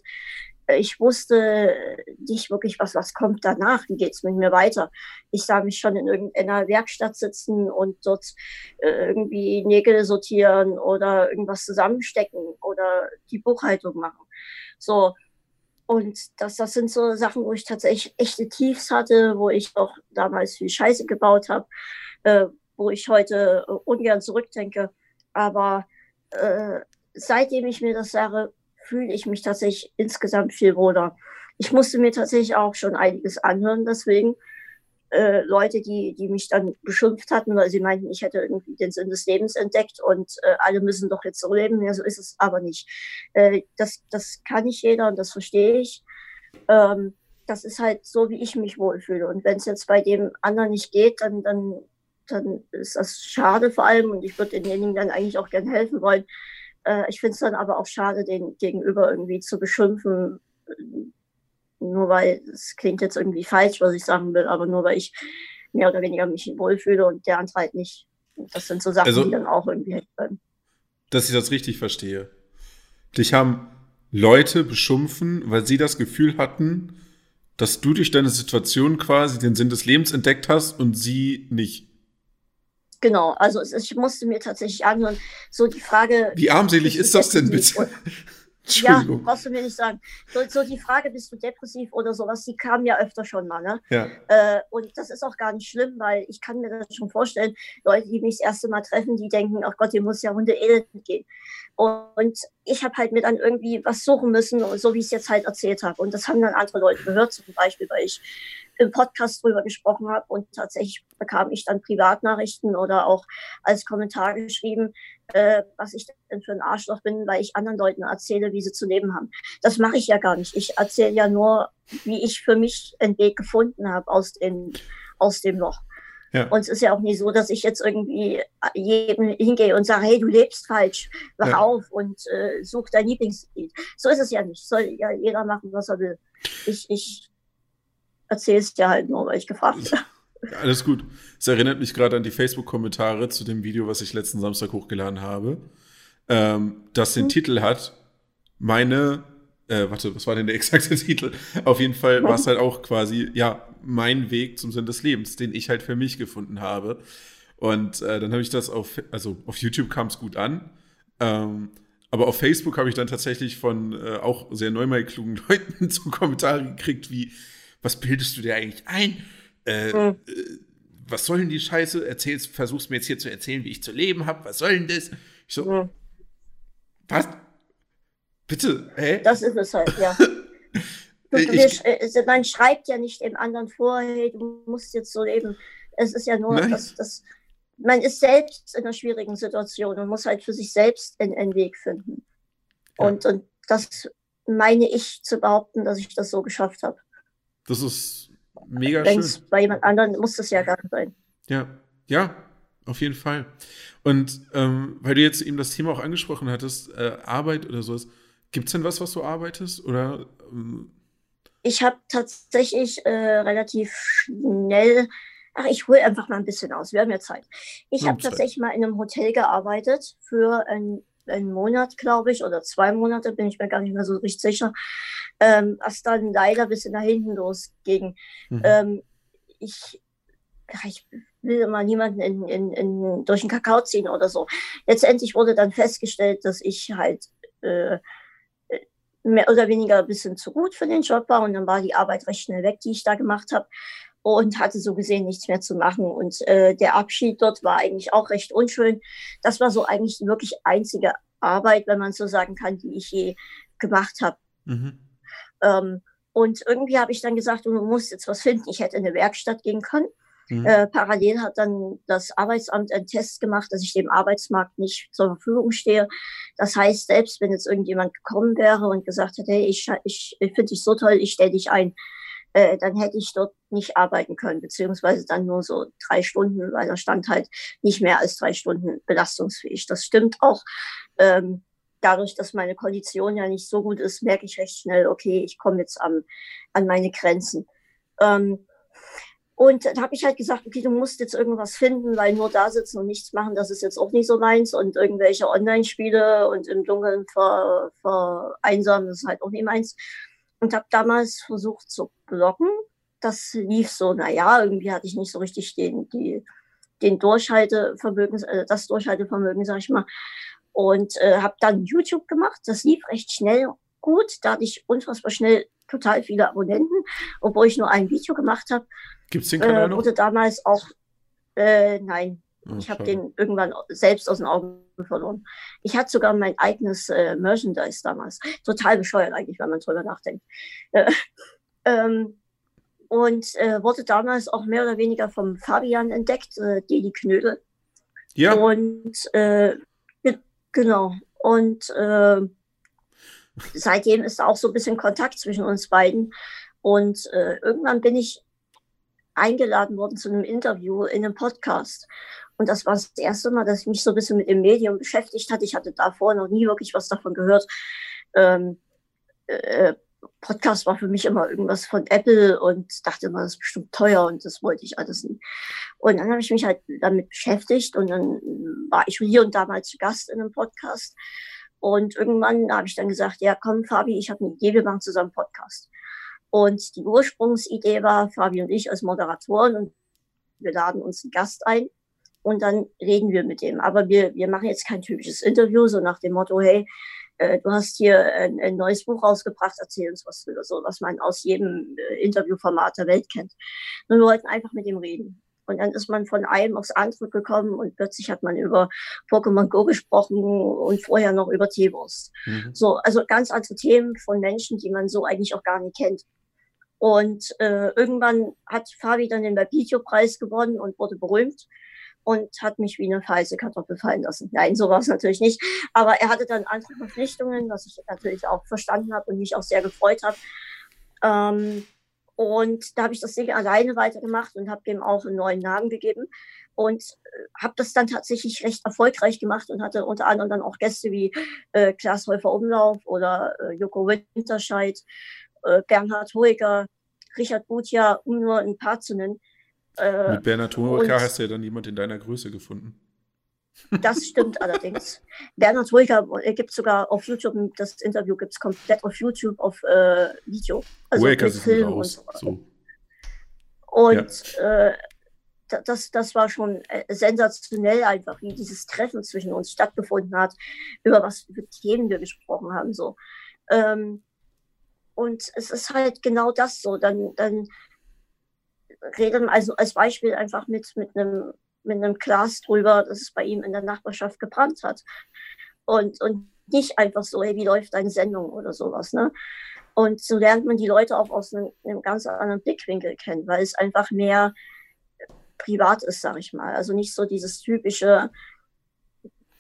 ich wusste nicht wirklich, was, was kommt danach, wie geht es mit mir weiter. Ich sah mich schon in irgendeiner Werkstatt sitzen und dort äh, irgendwie Nägel sortieren oder irgendwas zusammenstecken oder die Buchhaltung machen. So. Und das, das sind so Sachen, wo ich tatsächlich echte Tiefs hatte, wo ich auch damals viel Scheiße gebaut habe, äh, wo ich heute äh, ungern zurückdenke. Aber äh, seitdem ich mir das sage, fühle ich mich tatsächlich insgesamt viel wohler. Ich musste mir tatsächlich auch schon einiges anhören, deswegen. Äh, Leute, die, die mich dann beschimpft hatten, weil sie meinten, ich hätte irgendwie den Sinn des Lebens entdeckt und äh, alle müssen doch jetzt so leben. Ja, so ist es aber nicht. Äh, das, das kann nicht jeder und das verstehe ich. Ähm, das ist halt so, wie ich mich wohlfühle. Und wenn es jetzt bei dem anderen nicht geht, dann, dann, dann ist das schade vor allem und ich würde denjenigen dann eigentlich auch gerne helfen wollen. Äh, ich finde es dann aber auch schade, den Gegenüber irgendwie zu beschimpfen, nur weil es klingt jetzt irgendwie falsch, was ich sagen will, aber nur weil ich mehr oder weniger mich wohlfühle und der andere halt nicht. Das sind so Sachen, also, die dann auch irgendwie helfen. Dass ich das richtig verstehe. Dich haben Leute beschimpfen, weil sie das Gefühl hatten, dass du durch deine Situation quasi den Sinn des Lebens entdeckt hast und sie nicht. Genau, also ich musste mir tatsächlich anhören, so die Frage. Wie armselig ist das denn bitte? Ja, brauchst du mir nicht sagen. So, so, die Frage, bist du depressiv oder sowas, die kam ja öfter schon mal. Ne? Ja. Äh, und das ist auch gar nicht schlimm, weil ich kann mir das schon vorstellen, Leute, die mich das erste Mal treffen, die denken, ach Gott, dir muss ja Hunde elend gehen. Und ich habe halt mir dann irgendwie was suchen müssen, so wie ich es jetzt halt erzählt habe. Und das haben dann andere Leute gehört, zum Beispiel, weil ich im Podcast drüber gesprochen habe und tatsächlich bekam ich dann Privatnachrichten oder auch als Kommentar geschrieben, äh, was ich denn für ein Arschloch bin, weil ich anderen Leuten erzähle, wie sie zu leben haben. Das mache ich ja gar nicht. Ich erzähle ja nur, wie ich für mich einen Weg gefunden habe aus dem, aus dem Loch. Ja. Und es ist ja auch nicht so, dass ich jetzt irgendwie jedem hingehe und sage, hey, du lebst falsch, wach ja. auf und äh, such dein Lieblingslied. So ist es ja nicht. Soll ja jeder machen, was er will. Ich, ich erzähle es dir halt nur, weil ich gefragt habe. Alles gut. Es erinnert mich gerade an die Facebook-Kommentare zu dem Video, was ich letzten Samstag hochgeladen habe, ähm, das den mhm. Titel hat, meine Äh, warte, was war denn der exakte <laughs> Titel? Auf jeden Fall war es halt auch quasi, ja, mein Weg zum Sinn des Lebens, den ich halt für mich gefunden habe. Und äh, dann habe ich das auf, also auf YouTube kam es gut an. Ähm, aber auf Facebook habe ich dann tatsächlich von äh, auch sehr neunmal klugen <laughs> Leuten so Kommentare gekriegt wie, was bildest du dir eigentlich ein? Äh, mhm. äh, was soll denn die Scheiße? Erzählst, versuchst mir jetzt hier zu erzählen, wie ich zu leben habe. Was soll denn das? Ich so, mhm. was? Bitte, hä? Das ist es halt, ja. <laughs> Du, ich, wir, man schreibt ja nicht dem anderen vor, hey, du musst jetzt so leben. Es ist ja nur, dass, dass man ist selbst in einer schwierigen Situation und muss halt für sich selbst einen, Weg finden. Ja. Und, und das meine ich zu behaupten, dass ich das so geschafft habe. Das ist mega Denkst, schön. Bei jemand anderem muss das ja gar nicht sein. Ja, ja, auf jeden Fall. Und ähm, weil du jetzt eben das Thema auch angesprochen hattest, äh, Arbeit oder sowas, gibt es denn was, was du arbeitest? Oder ähm ich habe tatsächlich äh, relativ schnell, ach, ich hole einfach mal ein bisschen aus, wir haben ja Zeit. Ich habe tatsächlich mal in einem Hotel gearbeitet für ein, einen Monat, glaube ich, oder zwei Monate, bin ich mir gar nicht mehr so richtig sicher, ähm, was dann leider bis nach hinten losging. Mhm. Ähm, ich, ich will immer niemanden in, in, in, durch den Kakao ziehen oder so. Letztendlich wurde dann festgestellt, dass ich halt äh, mehr oder weniger ein bisschen zu gut für den Job war und dann war die Arbeit recht schnell weg, die ich da gemacht habe und hatte so gesehen nichts mehr zu machen. Und äh, der Abschied dort war eigentlich auch recht unschön. Das war so eigentlich die wirklich einzige Arbeit, wenn man so sagen kann, die ich je gemacht habe. Mhm. Ähm, und irgendwie habe ich dann gesagt, du musst jetzt was finden. Ich hätte in eine Werkstatt gehen können. Mhm. Äh, parallel hat dann das Arbeitsamt einen Test gemacht, dass ich dem Arbeitsmarkt nicht zur Verfügung stehe. Das heißt, selbst wenn jetzt irgendjemand gekommen wäre und gesagt hätte, hey, ich, ich, ich finde dich so toll, ich stelle dich ein, äh, dann hätte ich dort nicht arbeiten können, beziehungsweise dann nur so drei Stunden, weil da stand halt nicht mehr als drei Stunden belastungsfähig. Das stimmt auch. Ähm, dadurch, dass meine Kondition ja nicht so gut ist, merke ich recht schnell, okay, ich komme jetzt am, an meine Grenzen. Ähm, und dann habe ich halt gesagt, okay, du musst jetzt irgendwas finden, weil nur da sitzen und nichts machen, das ist jetzt auch nicht so meins. Und irgendwelche Online-Spiele und im Dunkeln ver, vereinsamen, das ist halt auch nicht meins. Und habe damals versucht zu blocken. Das lief so, naja, irgendwie hatte ich nicht so richtig den, die, den Durchhaltevermögen, äh, das Durchhaltevermögen, sag ich mal. Und äh, habe dann YouTube gemacht. Das lief recht schnell gut. Da hatte ich unfassbar schnell total viele Abonnenten, obwohl ich nur ein Video gemacht habe. Gibt es den Kanal äh, noch? Wurde damals auch, äh, nein, oh, ich habe den irgendwann selbst aus den Augen verloren. Ich hatte sogar mein eigenes äh, Merchandise damals. Total bescheuert eigentlich, wenn man drüber nachdenkt. Äh, ähm, und äh, wurde damals auch mehr oder weniger vom Fabian entdeckt, äh, Deli Knödel. Ja. Und äh, genau. Und äh, seitdem ist auch so ein bisschen Kontakt zwischen uns beiden. Und äh, irgendwann bin ich eingeladen worden zu einem Interview in einem Podcast. Und das war das erste Mal, dass ich mich so ein bisschen mit dem Medium beschäftigt hatte. Ich hatte davor noch nie wirklich was davon gehört. Ähm, äh, Podcast war für mich immer irgendwas von Apple und dachte immer, das ist bestimmt teuer und das wollte ich alles nicht. Und dann habe ich mich halt damit beschäftigt und dann war ich hier und da mal zu Gast in einem Podcast. Und irgendwann habe ich dann gesagt, ja komm Fabi, ich habe eine Idee, wir machen zusammen Podcast. Und die Ursprungsidee war, Fabi und ich als Moderatoren und wir laden uns einen Gast ein und dann reden wir mit dem. Aber wir, wir machen jetzt kein typisches Interview, so nach dem Motto, hey, äh, du hast hier ein, ein, neues Buch rausgebracht, erzähl uns was drüber, so was man aus jedem äh, Interviewformat der Welt kennt. Und wir wollten einfach mit ihm reden. Und dann ist man von einem aufs andere gekommen und plötzlich hat man über Pokémon Go gesprochen und vorher noch über Teewurst. Mhm. So, also ganz andere Themen von Menschen, die man so eigentlich auch gar nicht kennt. Und äh, irgendwann hat Fabi dann den Babitio-Preis gewonnen und wurde berühmt und hat mich wie eine heiße Kartoffel fallen lassen. Nein, so war es natürlich nicht. Aber er hatte dann andere Verpflichtungen, was ich natürlich auch verstanden habe und mich auch sehr gefreut habe. Ähm, und da habe ich das Ding alleine weitergemacht und habe dem auch einen neuen Namen gegeben und äh, habe das dann tatsächlich recht erfolgreich gemacht und hatte unter anderem dann auch Gäste wie äh, Klaas Häufer Umlauf oder äh, Joko Winterscheid äh, Bernhard Hoeker, Richard Butja, um nur ein paar zu nennen. Äh, Mit Bernhard Hoeker hast du ja dann jemand in deiner Größe gefunden. Das stimmt <laughs> allerdings. Bernhard Ruhiger gibt sogar auf YouTube, das Interview gibt es komplett auf YouTube auf äh, Video. Also Ruhiger mit Film und so. so. Und ja. äh, das, das war schon äh, sensationell einfach, wie dieses Treffen zwischen uns stattgefunden hat, über was für Themen wir gesprochen haben. So. Ähm, und es ist halt genau das so. Dann, dann reden, also als Beispiel einfach mit, mit einem mit einem Glas drüber, dass es bei ihm in der Nachbarschaft gebrannt hat. Und, und nicht einfach so, hey, wie läuft deine Sendung oder sowas. Ne? Und so lernt man die Leute auch aus einem, einem ganz anderen Blickwinkel kennen, weil es einfach mehr privat ist, sag ich mal. Also nicht so dieses typische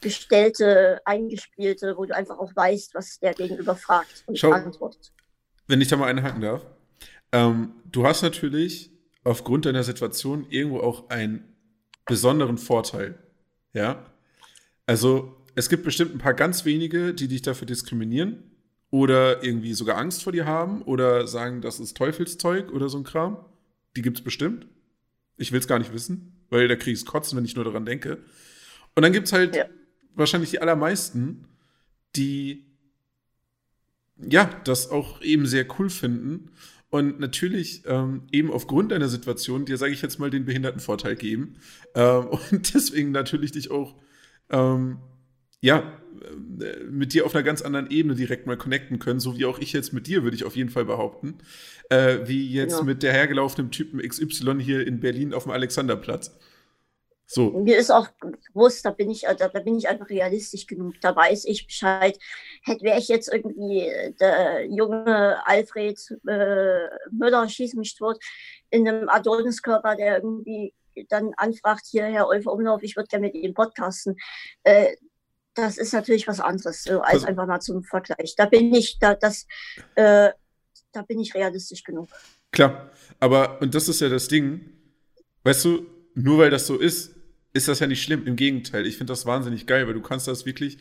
gestellte, eingespielte, wo du einfach auch weißt, was der Gegenüber fragt und Schau, antwortet. Wenn ich da mal einhaken darf. Ähm, du hast natürlich aufgrund deiner Situation irgendwo auch einen besonderen Vorteil. Ja. Also es gibt bestimmt ein paar ganz wenige, die dich dafür diskriminieren oder irgendwie sogar Angst vor dir haben oder sagen, das ist Teufelszeug oder so ein Kram. Die gibt es bestimmt. Ich will es gar nicht wissen, weil da kriege ich es kotzen, wenn ich nur daran denke. Und dann gibt es halt ja. wahrscheinlich die allermeisten, die ja, das auch eben sehr cool finden und natürlich ähm, eben aufgrund deiner Situation dir, sage ich jetzt mal, den Behindertenvorteil geben ähm, <laughs> und deswegen natürlich dich auch ähm, ja, äh, mit dir auf einer ganz anderen Ebene direkt mal connecten können, so wie auch ich jetzt mit dir, würde ich auf jeden Fall behaupten. Äh, wie jetzt ja. mit der hergelaufenen Typen XY hier in Berlin auf dem Alexanderplatz. So. Mir ist auch bewusst, da bin ich, da, da, bin ich einfach realistisch genug. Da weiß ich Bescheid. Hätte wäre ich jetzt irgendwie der junge Alfred äh, Müller schießt mich tot in einem Adoniskörper, der irgendwie dann anfragt, hier, Herr Olfer Umlauf, ich würde gerne mit Ihnen podcasten. Äh, das ist natürlich was anderes, so als also, einfach mal zum Vergleich. Da bin ich, da, das, äh, da bin ich realistisch genug. Klar, aber, und das ist ja das Ding, weißt du, nur weil das so ist, ist das ja nicht schlimm. Im Gegenteil, ich finde das wahnsinnig geil, weil du kannst das wirklich,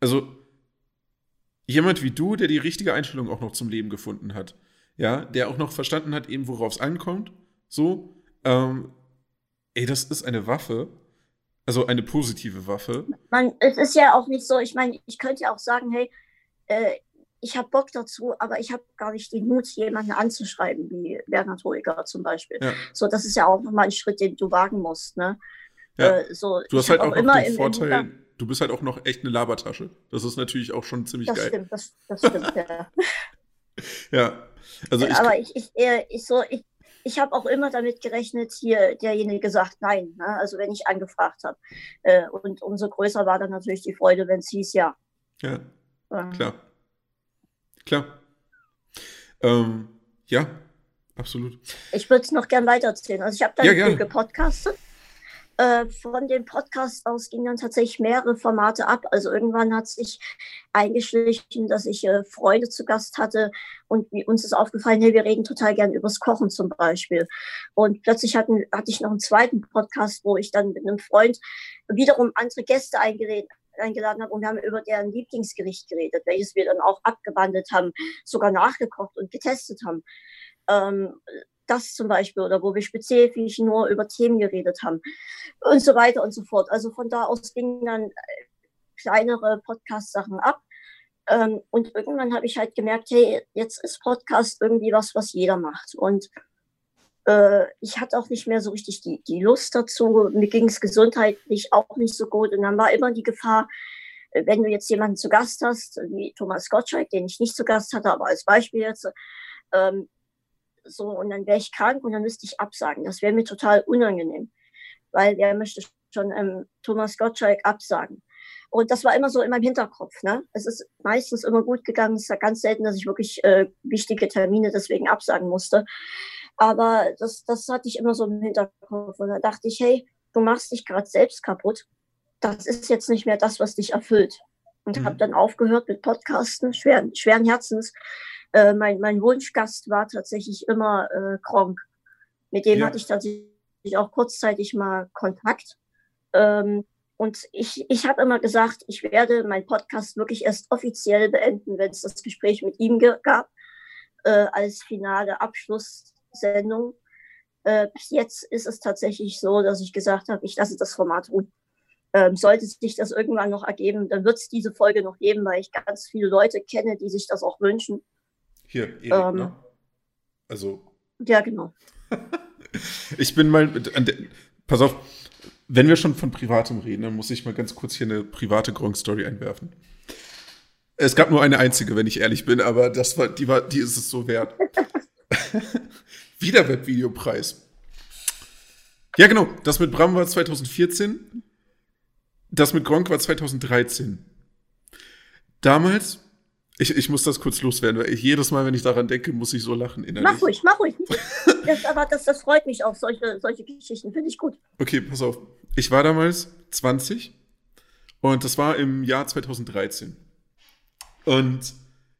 also jemand wie du, der die richtige Einstellung auch noch zum Leben gefunden hat, ja, der auch noch verstanden hat, eben worauf es ankommt, so, ähm, ey, das ist eine Waffe, also eine positive Waffe. Man, es ist ja auch nicht so, ich meine, ich könnte ja auch sagen, hey, äh, ich habe Bock dazu, aber ich habe gar nicht den Mut, jemanden anzuschreiben, wie Bernhard Hoeger zum Beispiel. Ja. So, das ist ja auch nochmal ein Schritt, den du wagen musst, ne? Ja. Äh, so, du hast halt auch, auch noch den Vorteil, im, du bist halt auch noch echt eine Labertasche. Das ist natürlich auch schon ziemlich das geil. Stimmt, das, das stimmt, ja. <laughs> ja. Also ich, aber ich, ich, ich, so, ich, ich habe auch immer damit gerechnet, hier derjenige gesagt, nein. Ne? Also wenn ich angefragt habe. Äh, und umso größer war dann natürlich die Freude, wenn es hieß, ja. Ja. Ähm. Klar. Klar. Ähm, ja, absolut. Ich würde es noch gern weitererzählen. Also ich habe dann ja, gepodcastet äh, von dem Podcast aus gingen dann tatsächlich mehrere Formate ab. Also irgendwann hat sich eingeschlichen, dass ich äh, Freude zu Gast hatte und uns ist aufgefallen, hey, wir reden total gern übers Kochen zum Beispiel. Und plötzlich hatten, hatte ich noch einen zweiten Podcast, wo ich dann mit einem Freund wiederum andere Gäste eingeladen eingeladen habe und wir haben über deren Lieblingsgericht geredet, welches wir dann auch abgewandelt haben, sogar nachgekocht und getestet haben. Ähm, das zum Beispiel oder wo wir spezifisch nur über Themen geredet haben und so weiter und so fort. Also von da aus gingen dann äh, kleinere Podcast-Sachen ab. Ähm, und irgendwann habe ich halt gemerkt, hey, jetzt ist Podcast irgendwie was, was jeder macht. Und äh, ich hatte auch nicht mehr so richtig die, die Lust dazu. Mir ging es gesundheitlich auch nicht so gut. Und dann war immer die Gefahr, wenn du jetzt jemanden zu Gast hast, wie Thomas Gottschalk, den ich nicht zu Gast hatte, aber als Beispiel jetzt, ähm, so und dann wäre ich krank und dann müsste ich absagen. Das wäre mir total unangenehm, weil wer möchte schon ähm, Thomas Gottschalk absagen? Und das war immer so in meinem Hinterkopf. Ne? Es ist meistens immer gut gegangen. Es ist ja ganz selten, dass ich wirklich äh, wichtige Termine deswegen absagen musste. Aber das, das hatte ich immer so im Hinterkopf. Und da dachte ich, hey, du machst dich gerade selbst kaputt. Das ist jetzt nicht mehr das, was dich erfüllt. Und mhm. habe dann aufgehört mit Podcasten, schweren, schweren Herzens, äh, mein, mein Wunschgast war tatsächlich immer äh, Kronk. Mit dem ja. hatte ich tatsächlich auch kurzzeitig mal Kontakt. Ähm, und ich, ich habe immer gesagt, ich werde meinen Podcast wirklich erst offiziell beenden, wenn es das Gespräch mit ihm gab, äh, als finale Abschlusssendung. Äh, bis jetzt ist es tatsächlich so, dass ich gesagt habe, ich lasse das Format ruhen. ähm, sollte sich das irgendwann noch ergeben, dann wird es diese Folge noch geben, weil ich ganz viele Leute kenne, die sich das auch wünschen. Hier, Erik, ähm, ne? Also. Ja, genau. <laughs> ich bin mal. Pass auf, wenn wir schon von Privatem reden, dann muss ich mal ganz kurz hier eine private Gronk-Story einwerfen. Es gab nur eine einzige, wenn ich ehrlich bin, aber das war, die war, die ist es so wert. <laughs> Wieder Webvideopreis. Ja, genau. Das mit Bram war 2014. Das mit Gronk war 2013. Damals, ich, ich muss das kurz loswerden, weil ich, jedes Mal, wenn ich daran denke, muss ich so lachen innerlich. Mach ruhig, mach ruhig. Das, aber das, das freut mich auch, solche, solche Geschichten. Finde ich gut. Okay, pass auf. Ich war damals 20 und das war im Jahr 2013. Und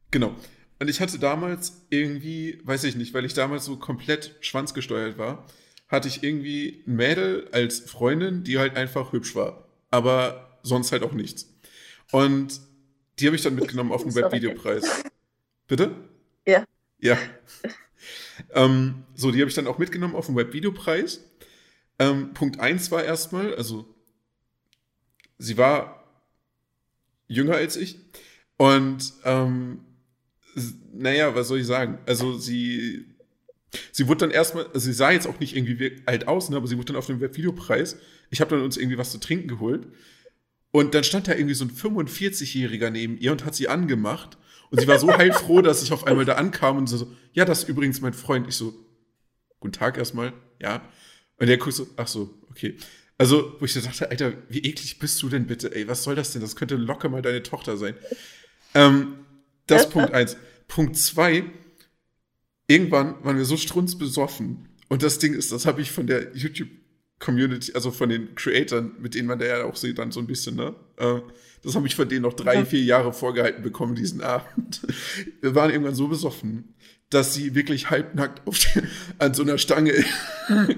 genau. Und ich hatte damals irgendwie, weiß ich nicht, weil ich damals so komplett schwanzgesteuert war, hatte ich irgendwie ein Mädel als Freundin, die halt einfach hübsch war. Aber sonst halt auch nichts. Und die habe ich dann mitgenommen auf den Webvideopreis. Bitte? Ja. Ja. ähm, so, die habe ich dann auch mitgenommen auf den Webvideopreis. Ähm, Punkt 1 war erstmal, also sie war jünger als ich. Und ähm, naja, was soll ich sagen? Also sie Sie wurde dann erstmal, also sie sah jetzt auch nicht irgendwie alt aus, ne, aber sie wurde dann auf dem Webvideopreis. Ich habe dann uns irgendwie was zu trinken geholt. Und dann stand da irgendwie so ein 45-Jähriger neben ihr und hat sie angemacht. Und sie war so heilfroh, dass ich auf einmal da ankam und so, ja, das ist übrigens mein Freund. Ich so, guten Tag erstmal, ja. Und der guckt so, ach so, okay. Also, wo ich so dachte, Alter, wie eklig bist du denn bitte, ey, was soll das denn? Das könnte locker mal deine Tochter sein. Ähm, das Punkt eins. Punkt zwei, irgendwann waren wir so strunzbesoffen. Und das Ding ist, das habe ich von der YouTube-Community, also von den Creatoren, mit denen man da ja auch sieht, dann so ein bisschen, ne? Äh, das habe ich von denen noch drei, vier Jahre vorgehalten bekommen, diesen Abend. <laughs> Wir waren irgendwann so besoffen, dass sie wirklich halbnackt auf an so einer Stange <laughs>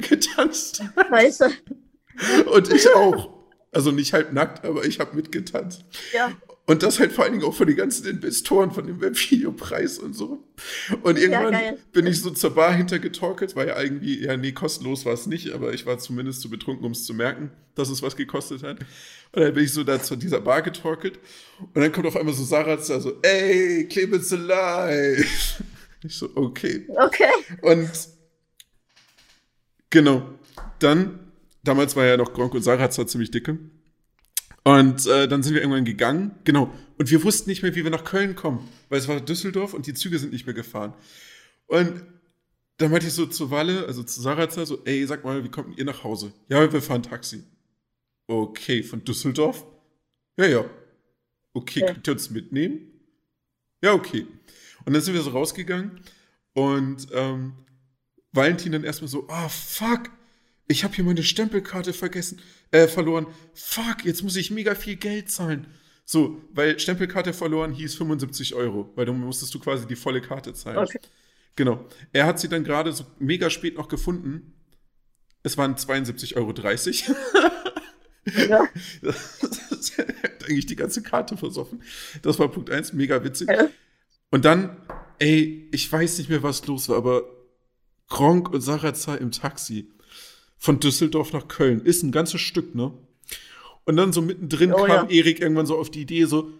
getanzt hat. Weißt du? Und ich auch. Also nicht halbnackt, aber ich habe mitgetanzt. Ja. Und das halt vor allen Dingen auch von den ganzen Investoren von dem Webvideopreis und so. Und irgendwann ja, bin ich so zur Bar hintergetorkelt, weil ja irgendwie, ja, nee, kostenlos war es nicht, aber ich war zumindest zu betrunken, um es zu merken, dass es was gekostet hat. Und dann bin ich so da zu dieser Bar getorkelt. Und dann kommt auf einmal so Sarah da so, ey, Clemens alive. <laughs> Ich so, okay. Okay. Und genau. Dann, damals war ja noch Gronk und Sarah zwar ziemlich dicke. Und äh, dann sind wir irgendwann gegangen. Genau. Und wir wussten nicht mehr, wie wir nach Köln kommen, weil es war Düsseldorf und die Züge sind nicht mehr gefahren. Und dann meinte ich so zu Walle, also zu Sarazar, so, ey, sag mal, wie kommt ihr nach Hause? Ja, wir fahren Taxi. Okay, von Düsseldorf? Ja, ja. Okay, ja. könnt ihr uns mitnehmen? Ja, okay. Und dann sind wir so rausgegangen und ähm, Valentin dann erstmal so, ah, oh, fuck, ich habe hier meine Stempelkarte vergessen, äh, verloren. Fuck, jetzt muss ich mega viel Geld zahlen. So, weil Stempelkarte verloren hieß 75 Euro, weil dann musstest du quasi die volle Karte zahlen. Okay. Genau. Er hat sie dann gerade so mega spät noch gefunden. Es waren 72,30 Euro. <laughs> Ja. Das hat eigentlich die ganze Karte versoffen. Das war Punkt 1, mega witzig. Ja. Und dann, ey, ich weiß nicht mehr, was los war, aber Gronk und Sarazar im Taxi von Düsseldorf nach Köln. Ist ein ganzes Stück, ne? Und dann so mittendrin oh, kam ja. Erik irgendwann so auf die Idee, so,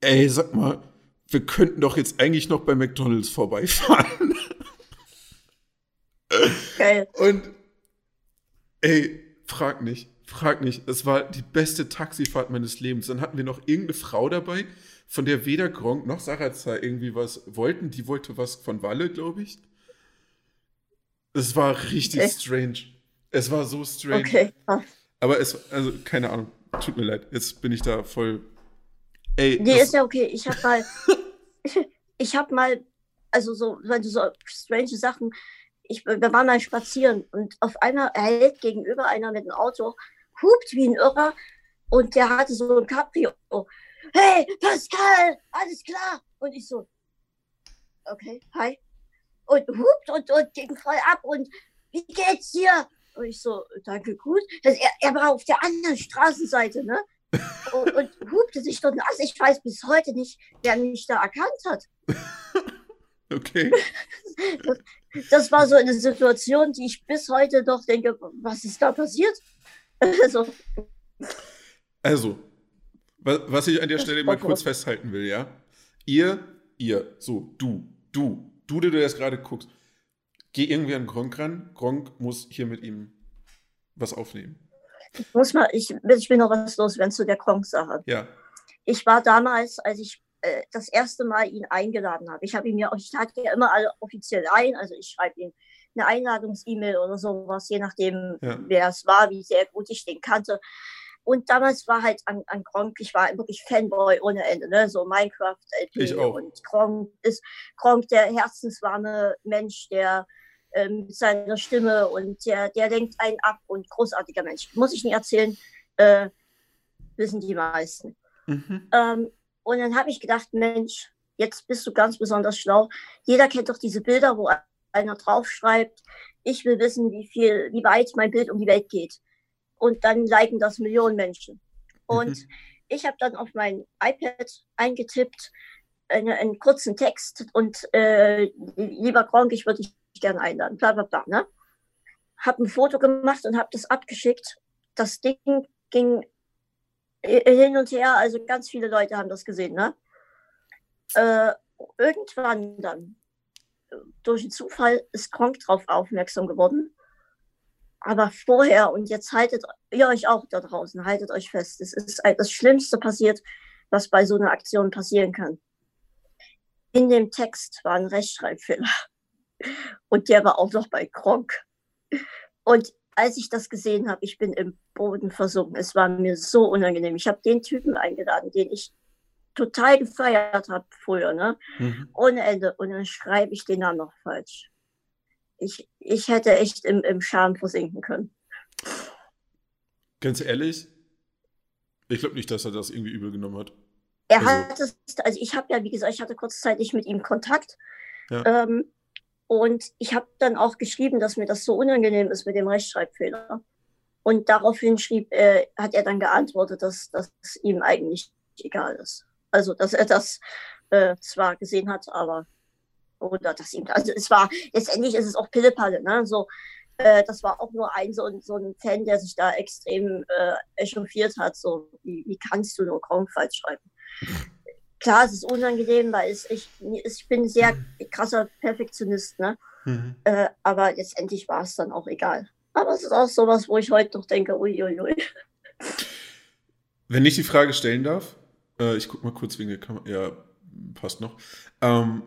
ey, sag mal, wir könnten doch jetzt eigentlich noch bei McDonalds vorbeifahren. <laughs> Geil. Und ey, frag nicht, frag nicht. Es war die beste Taxifahrt meines Lebens. Dann hatten wir noch irgendeine Frau dabei, von der weder Gronk noch Sarazar irgendwie was wollten. Die wollte was von Walle, glaube ich. Es war richtig Echt? strange. Es war so strange. Okay. Aber es, also keine Ahnung, tut mir leid. Jetzt bin ich da voll. Ey. Nee, ist ja okay. Ich hab mal, <laughs> ich hab mal, also so, wenn du so strange Sachen, ich, wir waren mal spazieren und auf einmal erhält gegenüber einer mit dem Auto, hupt wie ein Irrer und der hatte so ein Cabrio. Hey, Pascal, alles klar. Und ich so, okay, hi. Und hupt und, und ging voll ab und wie geht's dir? Und ich so, danke, gut. Das, er, er war auf der anderen Straßenseite, ne? <laughs> und, und hupte sich dort nass. Ich weiß bis heute nicht, wer mich da erkannt hat. okay. Das, das, war so eine Situation, die ich bis heute doch denke, was ist da passiert? Also. Also, was ich an der Stelle mal kurz festhalten will, ja? Ihr, ihr, so, du, du, du, der du das gerade guckst, geh irgendwie an Gronk ran. Gronk muss hier mit ihm was aufnehmen. Ich muss mal, ich, ich will noch was los, wenn zu der Gronk-Sache. Ja. Ich war damals, als ich äh, das erste Mal ihn eingeladen habe. Ich habe ihn ja, ich lade ja immer alle offiziell ein, also ich schreibe ihm eine Einladungs-E-Mail oder sowas, je nachdem, ja. wer es war, wie sehr gut ich den kannte. Und damals war halt an, an Gronk, ich war wirklich Fanboy ohne Ende, ne? so Minecraft, LP und Gronk ist Gronk der herzenswarme Mensch, der mit seiner Stimme und der, der lenkt einen ab und großartiger Mensch. Muss ich nicht erzählen, äh, wissen die meisten. Mhm. Ähm, und dann habe ich gedacht, Mensch, jetzt bist du ganz besonders schlau. Jeder kennt doch diese Bilder, wo einer draufschreibt, ich will wissen, wie viel, wie weit mein Bild um die Welt geht. Und dann liken das Millionen Menschen. Und mhm. ich habe dann auf mein iPad eingetippt, eine, einen kurzen Text und äh, lieber Gronk, ich würde dich gerne einladen, bla bla bla. Ne? Habe ein Foto gemacht und habe das abgeschickt. Das Ding ging hin und her, also ganz viele Leute haben das gesehen. Ne? Äh, irgendwann dann, durch den Zufall, ist Gronk drauf aufmerksam geworden. Aber vorher, und jetzt haltet ihr euch auch da draußen, haltet euch fest, es ist das Schlimmste passiert, was bei so einer Aktion passieren kann. In dem Text war ein Rechtschreibfehler. Und der war auch noch bei Gronk. Und als ich das gesehen habe, ich bin im Boden versunken. Es war mir so unangenehm. Ich habe den Typen eingeladen, den ich total gefeiert habe früher, ne? Mhm. Ohne Ende. Und dann schreibe ich den Namen noch falsch. Ich, ich hätte echt im, im Scham versinken können. Ganz ehrlich, ich glaube nicht, dass er das irgendwie übel genommen hat. Er also. hat es, also ich habe ja, wie gesagt, ich hatte kurzzeitig mit ihm Kontakt. Ja. Ähm, und ich habe dann auch geschrieben, dass mir das so unangenehm ist mit dem Rechtschreibfehler. Und daraufhin schrieb, äh, hat er dann geantwortet, dass das ihm eigentlich egal ist. Also, dass er das äh, zwar gesehen hat, aber oder dass ihm, also es war, letztendlich ist es auch Pillepalle, ne? So, äh, das war auch nur ein so, so ein Fan, der sich da extrem äh, echauffiert hat. So, wie, wie kannst du nur kaum falsch schreiben? Klar, es ist unangenehm, weil es, ich, ich bin sehr krasser Perfektionist, ne? Mhm. Äh, aber letztendlich war es dann auch egal. Aber es ist auch sowas, wo ich heute noch denke, uiuiui. Ui, ui. Wenn ich die Frage stellen darf, äh, ich gucke mal kurz wegen der Kamera, ja, passt noch. Ähm,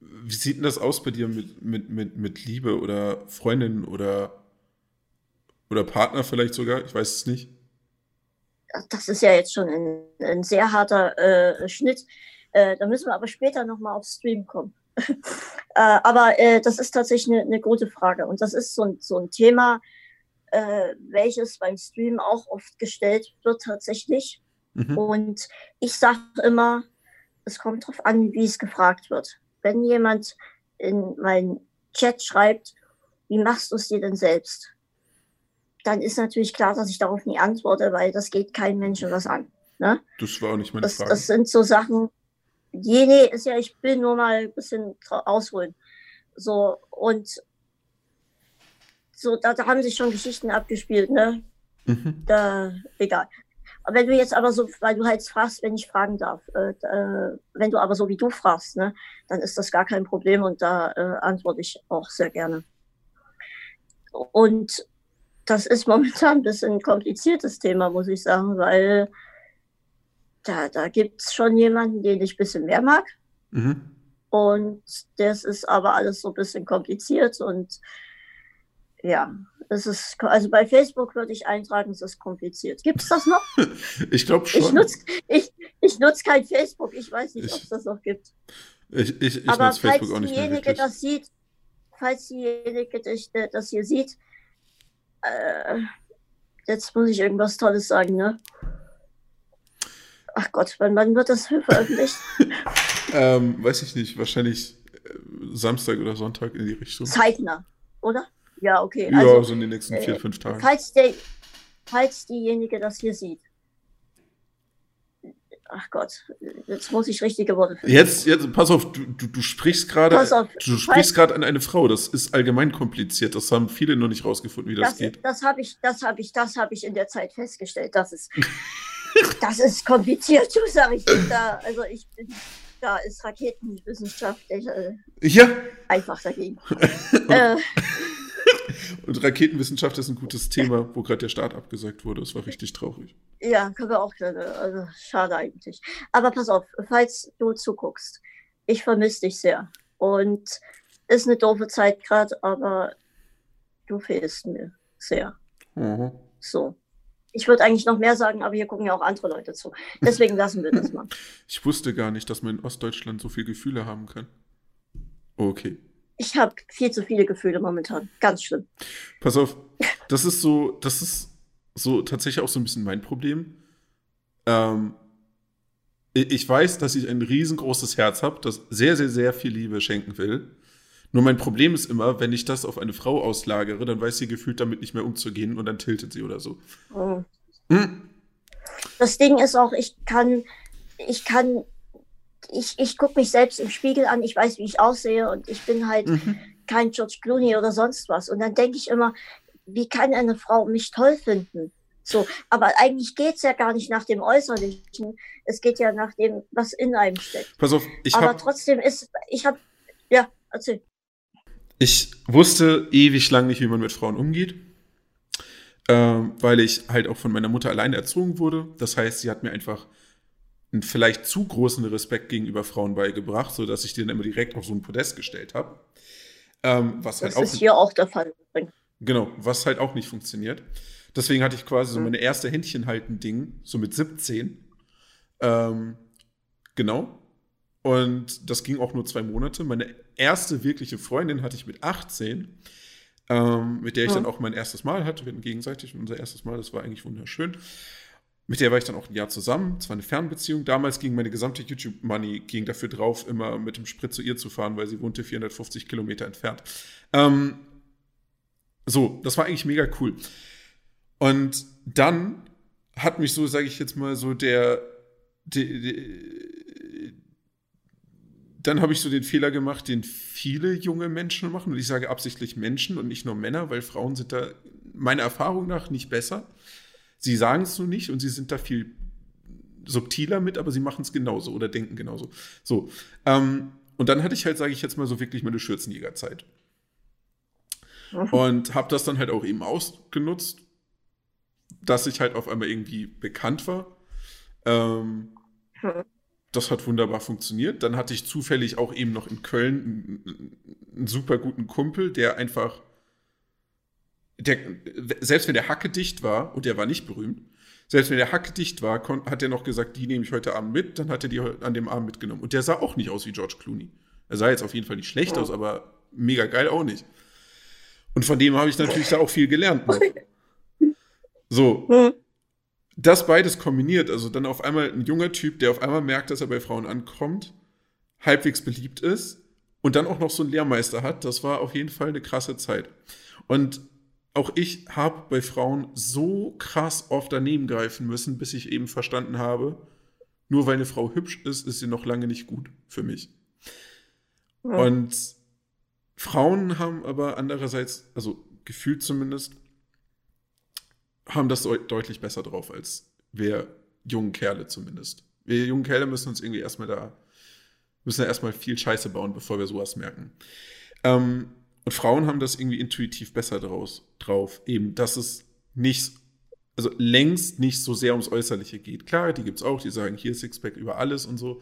wie sieht denn das aus bei dir mit, mit, mit, mit Liebe oder Freundin oder, oder Partner vielleicht sogar? Ich weiß es nicht das ist ja jetzt schon ein, ein sehr harter äh, Schnitt. Äh, da müssen wir aber später nochmal auf Stream kommen. <laughs> äh, aber äh, das ist tatsächlich eine, eine, gute Frage. Und das ist so ein, so ein Thema, äh, welches beim Stream auch oft gestellt wird tatsächlich. Mhm. Und ich sage immer, es kommt darauf an, wie es gefragt wird. Wenn jemand in meinen Chat schreibt, wie machst du es dir denn selbst? Dann ist natürlich klar, dass ich darauf nie antworte, weil das geht kein Menschen was an. Ne? Das war auch nicht meine das, Frage. Das sind so Sachen, je, nee, ist ja, ich will nur mal ein bisschen ausholen. So, und so, da, da haben sich schon Geschichten abgespielt, ne? Mhm. Da, egal. Aber wenn du jetzt aber so, weil du halt fragst, wenn ich fragen darf, äh, äh, wenn du aber so wie du fragst, ne, dann ist das gar kein Problem und da äh, antworte ich auch sehr gerne. Und das ist momentan ein bisschen ein kompliziertes Thema, muss ich sagen, weil da, da gibt es schon jemanden, den ich ein bisschen mehr mag. Mhm. Und das ist aber alles so ein bisschen kompliziert und ja, es ist, also bei Facebook würde ich eintragen, es ist kompliziert. Gibt es das noch? <laughs> ich glaube schon. Ich nutze ich, ich nutz kein Facebook, ich weiß nicht, ob es das noch gibt. Ich, ich, ich aber falls Facebook auch nicht diejenige das sieht, falls diejenige das hier sieht, äh, jetzt muss ich irgendwas Tolles sagen, ne? Ach Gott, wann, wann wird das <laughs> veröffentlicht? ähm, weiß ich nicht, wahrscheinlich äh, Samstag oder Sonntag in die Richtung. Zeitnah, oder? Ja, okay. Ja, also, so in den nächsten vier, äh, fünf Tagen. Falls, der, falls diejenige das hier sieht, ach Gott, jetzt muss ich richtige Worte finden. Jetzt, jetzt, pass auf, du, du, du sprichst gerade, du sprichst gerade an eine Frau. Das ist allgemein kompliziert. Das haben viele noch nicht rausgefunden, wie das, das geht. Das habe ich, das habe ich, das habe ich in der Zeit festgestellt. Das ist, <laughs> das ist kompliziert, du sag ich da. Also ich bin, da ist Raketenwissenschaft äh, ja. einfach dagegen. <laughs> äh, <laughs> und Raketenwissenschaft ist ein gutes Thema, wo gerade der Start abgesagt wurde. Das war richtig traurig. Ja, können wir auch gerne. Also schade eigentlich. Aber pass auf, falls du zuguckst, ich vermisse dich sehr. Und ist eine doofe Zeit gerade, aber du fehlst mir sehr. Mhm. So. Ich würde eigentlich noch mehr sagen, aber hier gucken ja auch andere Leute zu. Deswegen lassen wir das mal. <laughs> Ich wusste gar nicht, dass man in Ostdeutschland so viele Gefühle haben kann. Okay ich habe viel zu viele Gefühle momentan. Ganz schlimm. Pass auf, das ist so, das ist so tatsächlich auch so ein bisschen mein Problem. Ähm, ich weiß, dass ich ein riesengroßes Herz habe, das sehr, sehr, sehr viel Liebe schenken will. Nur mein Problem ist immer, wenn ich das auf eine Frau auslagere, dann weiß sie gefühlt damit nicht mehr umzugehen und dann tiltet sie oder so. Oh. Hm? Das Ding ist auch, ich kann, ich kann ich, ich gucke mich selbst im Spiegel an, ich weiß, wie ich aussehe und ich bin halt mhm. kein George Clooney oder sonst was. Und dann denke ich immer, wie kann eine Frau mich toll finden? So, aber eigentlich geht es ja gar nicht nach dem Äußerlichen. Es geht ja nach dem, was in einem steckt. Pass auf, ich Aber trotzdem ist, ich habe, ja, erzähl. Ich wusste ewig lang nicht, wie man mit Frauen umgeht. Ähm, weil ich halt auch von meiner Mutter alleine erzogen wurde. Das heißt, sie hat mir einfach einen vielleicht zu großen Respekt gegenüber Frauen beigebracht, sodass ich den immer direkt auf so ein Podest gestellt habe. Ähm, was das halt ist hier auch der Fall. Genau, was halt auch nicht funktioniert. Deswegen hatte ich quasi so meine erste Händchenhalten-Ding, so mit 17. Ähm, genau. Und das ging auch nur zwei Monate. Meine erste wirkliche Freundin hatte ich mit 18, ähm, mit der ich ja. dann auch mein erstes Mal hatte. Wir hatten gegenseitig unser erstes Mal, das war eigentlich wunderschön. Mit der war ich dann auch ein Jahr zusammen. Es war eine Fernbeziehung. Damals ging meine gesamte YouTube-Money ging dafür drauf, immer mit dem Sprit zu ihr zu fahren, weil sie wohnte 450 Kilometer entfernt. Ähm, so, das war eigentlich mega cool. Und dann hat mich so, sage ich jetzt mal, so der, der, der dann habe ich so den Fehler gemacht, den viele junge Menschen machen. Und ich sage absichtlich Menschen und nicht nur Männer, weil Frauen sind da meiner Erfahrung nach nicht besser. Sie sagen es nur nicht und sie sind da viel subtiler mit, aber sie machen es genauso oder denken genauso. So. Ähm, und dann hatte ich halt, sage ich jetzt mal so wirklich meine Schürzenjägerzeit. Mhm. Und habe das dann halt auch eben ausgenutzt, dass ich halt auf einmal irgendwie bekannt war. Ähm, mhm. Das hat wunderbar funktioniert. Dann hatte ich zufällig auch eben noch in Köln einen, einen super guten Kumpel, der einfach der, selbst wenn der Hacke dicht war, und der war nicht berühmt, selbst wenn der Hacke dicht war, hat er noch gesagt, die nehme ich heute Abend mit, dann hat er die an dem Abend mitgenommen. Und der sah auch nicht aus wie George Clooney. Er sah jetzt auf jeden Fall nicht schlecht aus, aber mega geil auch nicht. Und von dem habe ich natürlich da auch viel gelernt. Noch. <laughs> So. Das beides kombiniert, also dann auf einmal ein junger Typ, der auf einmal merkt, dass er bei Frauen ankommt, halbwegs beliebt ist und dann auch noch so einen Lehrmeister hat, das war auf jeden Fall eine krasse Zeit. Und auch ich habe bei Frauen so krass oft daneben greifen müssen, bis ich eben verstanden habe, nur weil eine Frau hübsch ist, ist sie noch lange nicht gut für mich. Ja. Und Frauen haben aber andererseits, also gefühlt zumindest, haben das deutlich besser drauf als wir jungen Kerle zumindest. Wir jungen Kerle müssen uns irgendwie erstmal da, müssen ja erstmal viel Scheiße bauen, bevor wir sowas merken. Ähm, und Frauen haben das irgendwie intuitiv besser draus, drauf. Eben, dass es nicht, also längst nicht so sehr ums Äußerliche geht. Klar, die gibt es auch, die sagen, hier Sixpack über alles und so.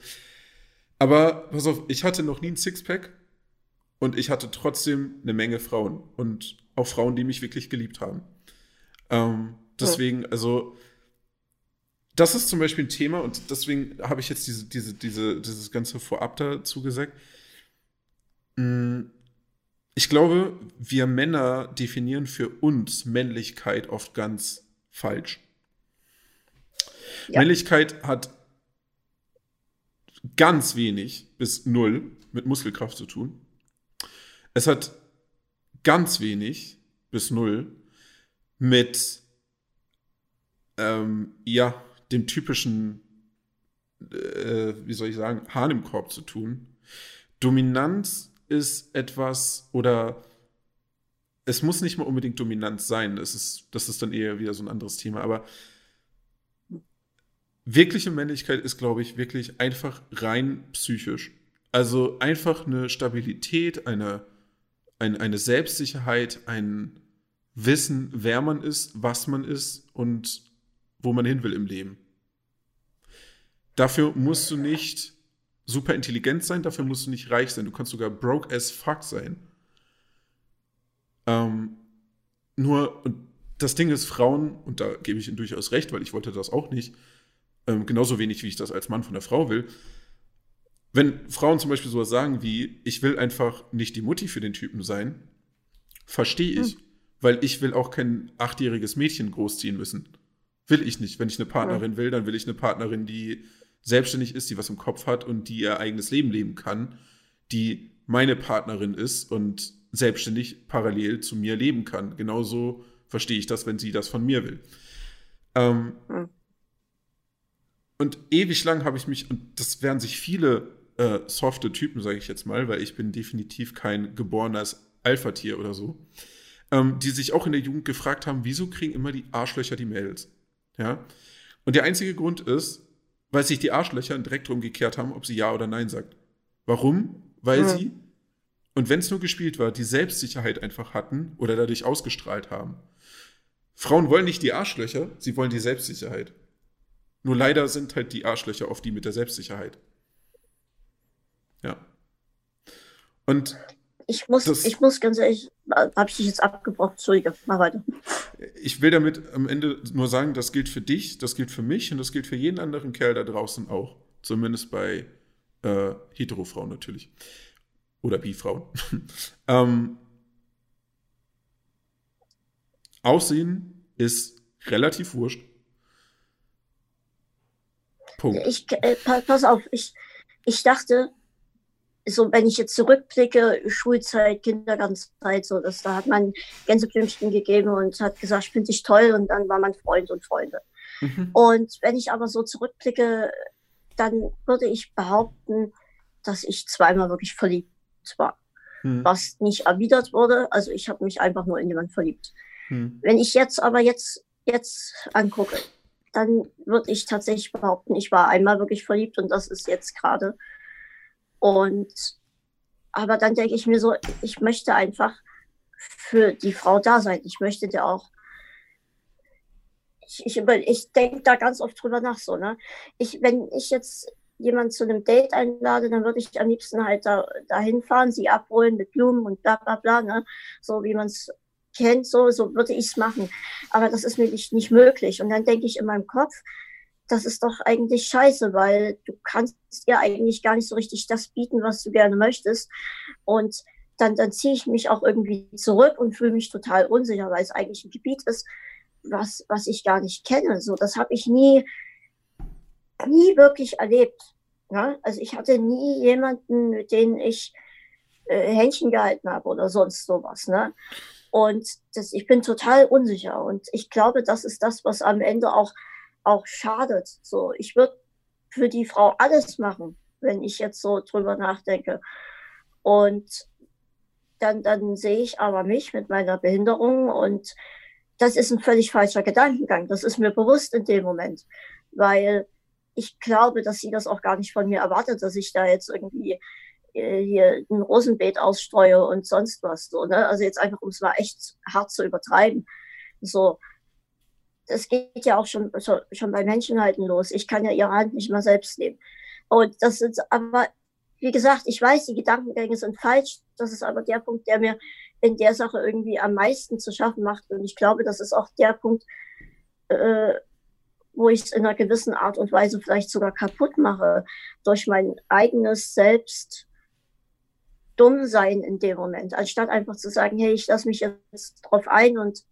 Aber pass auf, ich hatte noch nie ein Sixpack und ich hatte trotzdem eine Menge Frauen und auch Frauen, die mich wirklich geliebt haben. Ähm, deswegen, also, das ist zum Beispiel ein Thema und deswegen habe ich jetzt diese, diese, diese, dieses ganze Vorab dazu gesagt. Hm, ich glaube, wir Männer definieren für uns Männlichkeit oft ganz falsch. Ja. Männlichkeit hat ganz wenig bis null mit Muskelkraft zu tun. Es hat ganz wenig bis null mit ähm, ja, dem typischen äh, wie soll ich sagen, Hahn im Korb zu tun. Dominanz ist etwas oder es muss nicht mal unbedingt Dominanz sein. Das ist, das ist dann eher wieder so ein anderes Thema. Aber wirkliche Männlichkeit ist, glaube ich, wirklich einfach rein psychisch. Also einfach eine Stabilität, eine, eine, eine Selbstsicherheit, ein Wissen, wer man ist, was man ist und wo man hin will im Leben. Dafür musst du nicht super intelligent sein, dafür musst du nicht reich sein. Du kannst sogar broke as fuck sein. Ähm, nur, das Ding ist, Frauen, und da gebe ich ihnen durchaus recht, weil ich wollte das auch nicht, ähm, genauso wenig wie ich das als Mann von der Frau will. Wenn Frauen zum Beispiel sowas sagen wie, ich will einfach nicht die Mutti für den Typen sein, verstehe ich, hm. weil ich will auch kein achtjähriges Mädchen großziehen müssen. Will ich nicht. Wenn ich eine Partnerin will, dann will ich eine Partnerin, die selbstständig ist, die was im Kopf hat und die ihr eigenes Leben leben kann, die meine Partnerin ist und selbstständig parallel zu mir leben kann. Genauso verstehe ich das, wenn sie das von mir will. Ähm, hm. Und ewig lang habe ich mich, und das werden sich viele äh, softe Typen, sage ich jetzt mal, weil ich bin definitiv kein geborenes Alpha-Tier oder so, ähm, die sich auch in der Jugend gefragt haben, wieso kriegen immer die Arschlöcher die Mädels? Ja. Und der einzige Grund ist, weil sich die Arschlöcher direkt darum gekehrt haben, ob sie Ja oder Nein sagt. Warum? Weil ja. sie, und wenn es nur gespielt war, die Selbstsicherheit einfach hatten oder dadurch ausgestrahlt haben. Frauen wollen nicht die Arschlöcher, sie wollen die Selbstsicherheit. Nur leider sind halt die Arschlöcher oft die mit der Selbstsicherheit. Ja. Und ich muss, das, ich muss ganz ehrlich, habe ich dich jetzt abgebrochen, Entschuldige, mach weiter. Ich will damit am Ende nur sagen, das gilt für dich, das gilt für mich und das gilt für jeden anderen Kerl da draußen auch. Zumindest bei äh, Hetero-Frauen natürlich. Oder Bi-Frauen. <laughs> ähm, Aussehen ist relativ wurscht. Punkt. Ich, äh, pass auf, ich, ich dachte, so wenn ich jetzt zurückblicke, Schulzeit, Kindergartenzeit, so dass da hat man Gänseblümchen gegeben und hat gesagt, ich finde dich toll und dann war man Freund und Freunde. Mhm. Und wenn ich aber so zurückblicke, dann würde ich behaupten, dass ich zweimal wirklich verliebt war. Mhm. Was nicht erwidert wurde. Also ich habe mich einfach nur in jemanden verliebt. Mhm. Wenn ich jetzt aber jetzt, jetzt angucke, dann würde ich tatsächlich behaupten, ich war einmal wirklich verliebt und das ist jetzt gerade. Und aber dann denke ich mir so, ich möchte einfach für die Frau da sein. Ich möchte dir auch. Ich, ich, ich denke da ganz oft drüber nach so, ne? Ich, wenn ich jetzt jemanden zu einem Date einlade, dann würde ich am liebsten halt da dahin fahren, sie abholen mit Blumen und bla bla bla, ne? So wie man es kennt, so, so würde ich es machen. Aber das ist mir nicht, nicht möglich. Und dann denke ich in meinem Kopf, das ist doch eigentlich scheiße, weil du kannst dir eigentlich gar nicht so richtig das bieten, was du gerne möchtest. Und dann, dann ziehe ich mich auch irgendwie zurück und fühle mich total unsicher, weil es eigentlich ein Gebiet ist, was, was ich gar nicht kenne. So, das habe ich nie, nie wirklich erlebt. Ja? Also ich hatte nie jemanden, mit dem ich äh, Händchen gehalten habe oder sonst sowas. Ne? Und das, ich bin total unsicher. Und ich glaube, das ist das, was am Ende auch, auch schadet. So, ich würde für die Frau alles machen, wenn ich jetzt so drüber nachdenke. Und dann, dann sehe ich aber mich mit meiner Behinderung und das ist ein völlig falscher Gedankengang. Das ist mir bewusst in dem Moment, weil ich glaube, dass sie das auch gar nicht von mir erwartet, dass ich da jetzt irgendwie äh, hier ein Rosenbeet ausstreue und sonst was. So, ne? Also jetzt einfach, um es mal echt hart zu übertreiben. So, das geht ja auch schon, schon bei Menschenhalten los. Ich kann ja ihre Hand nicht mal selbst nehmen. Und das ist aber, wie gesagt, ich weiß, die Gedankengänge sind falsch. Das ist aber der Punkt, der mir in der Sache irgendwie am meisten zu schaffen macht. Und ich glaube, das ist auch der Punkt, äh, wo ich es in einer gewissen Art und Weise vielleicht sogar kaputt mache durch mein eigenes Selbst dumm sein in dem Moment, anstatt einfach zu sagen, hey, ich lasse mich jetzt drauf ein und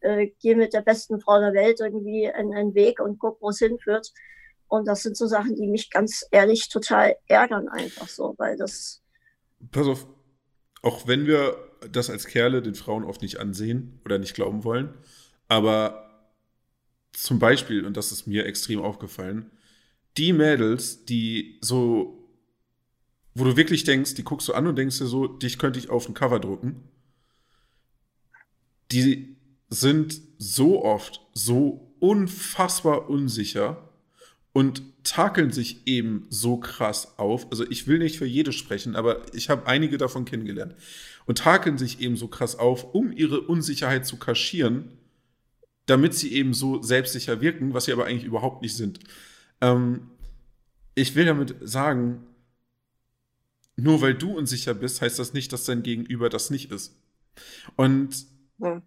äh, gehe mit der besten Frau der Welt irgendwie einen Weg und guck, wo es hinführt. Und das sind so Sachen, die mich ganz ehrlich total ärgern, einfach so, weil das. Pass auf, auch wenn wir das als Kerle den Frauen oft nicht ansehen oder nicht glauben wollen, aber zum Beispiel, und das ist mir extrem aufgefallen, die Mädels, die so, wo du wirklich denkst, die guckst du an und denkst dir so, dich könnte ich auf ein Cover drucken, die sind so oft so unfassbar unsicher und takeln sich eben so krass auf. Also ich will nicht für jede sprechen, aber ich habe einige davon kennengelernt. Und takeln sich eben so krass auf, um ihre Unsicherheit zu kaschieren, damit sie eben so selbstsicher wirken, was sie aber eigentlich überhaupt nicht sind. Ähm, ich will damit sagen, nur weil du unsicher bist, heißt das nicht, dass dein Gegenüber das nicht ist. Und ja.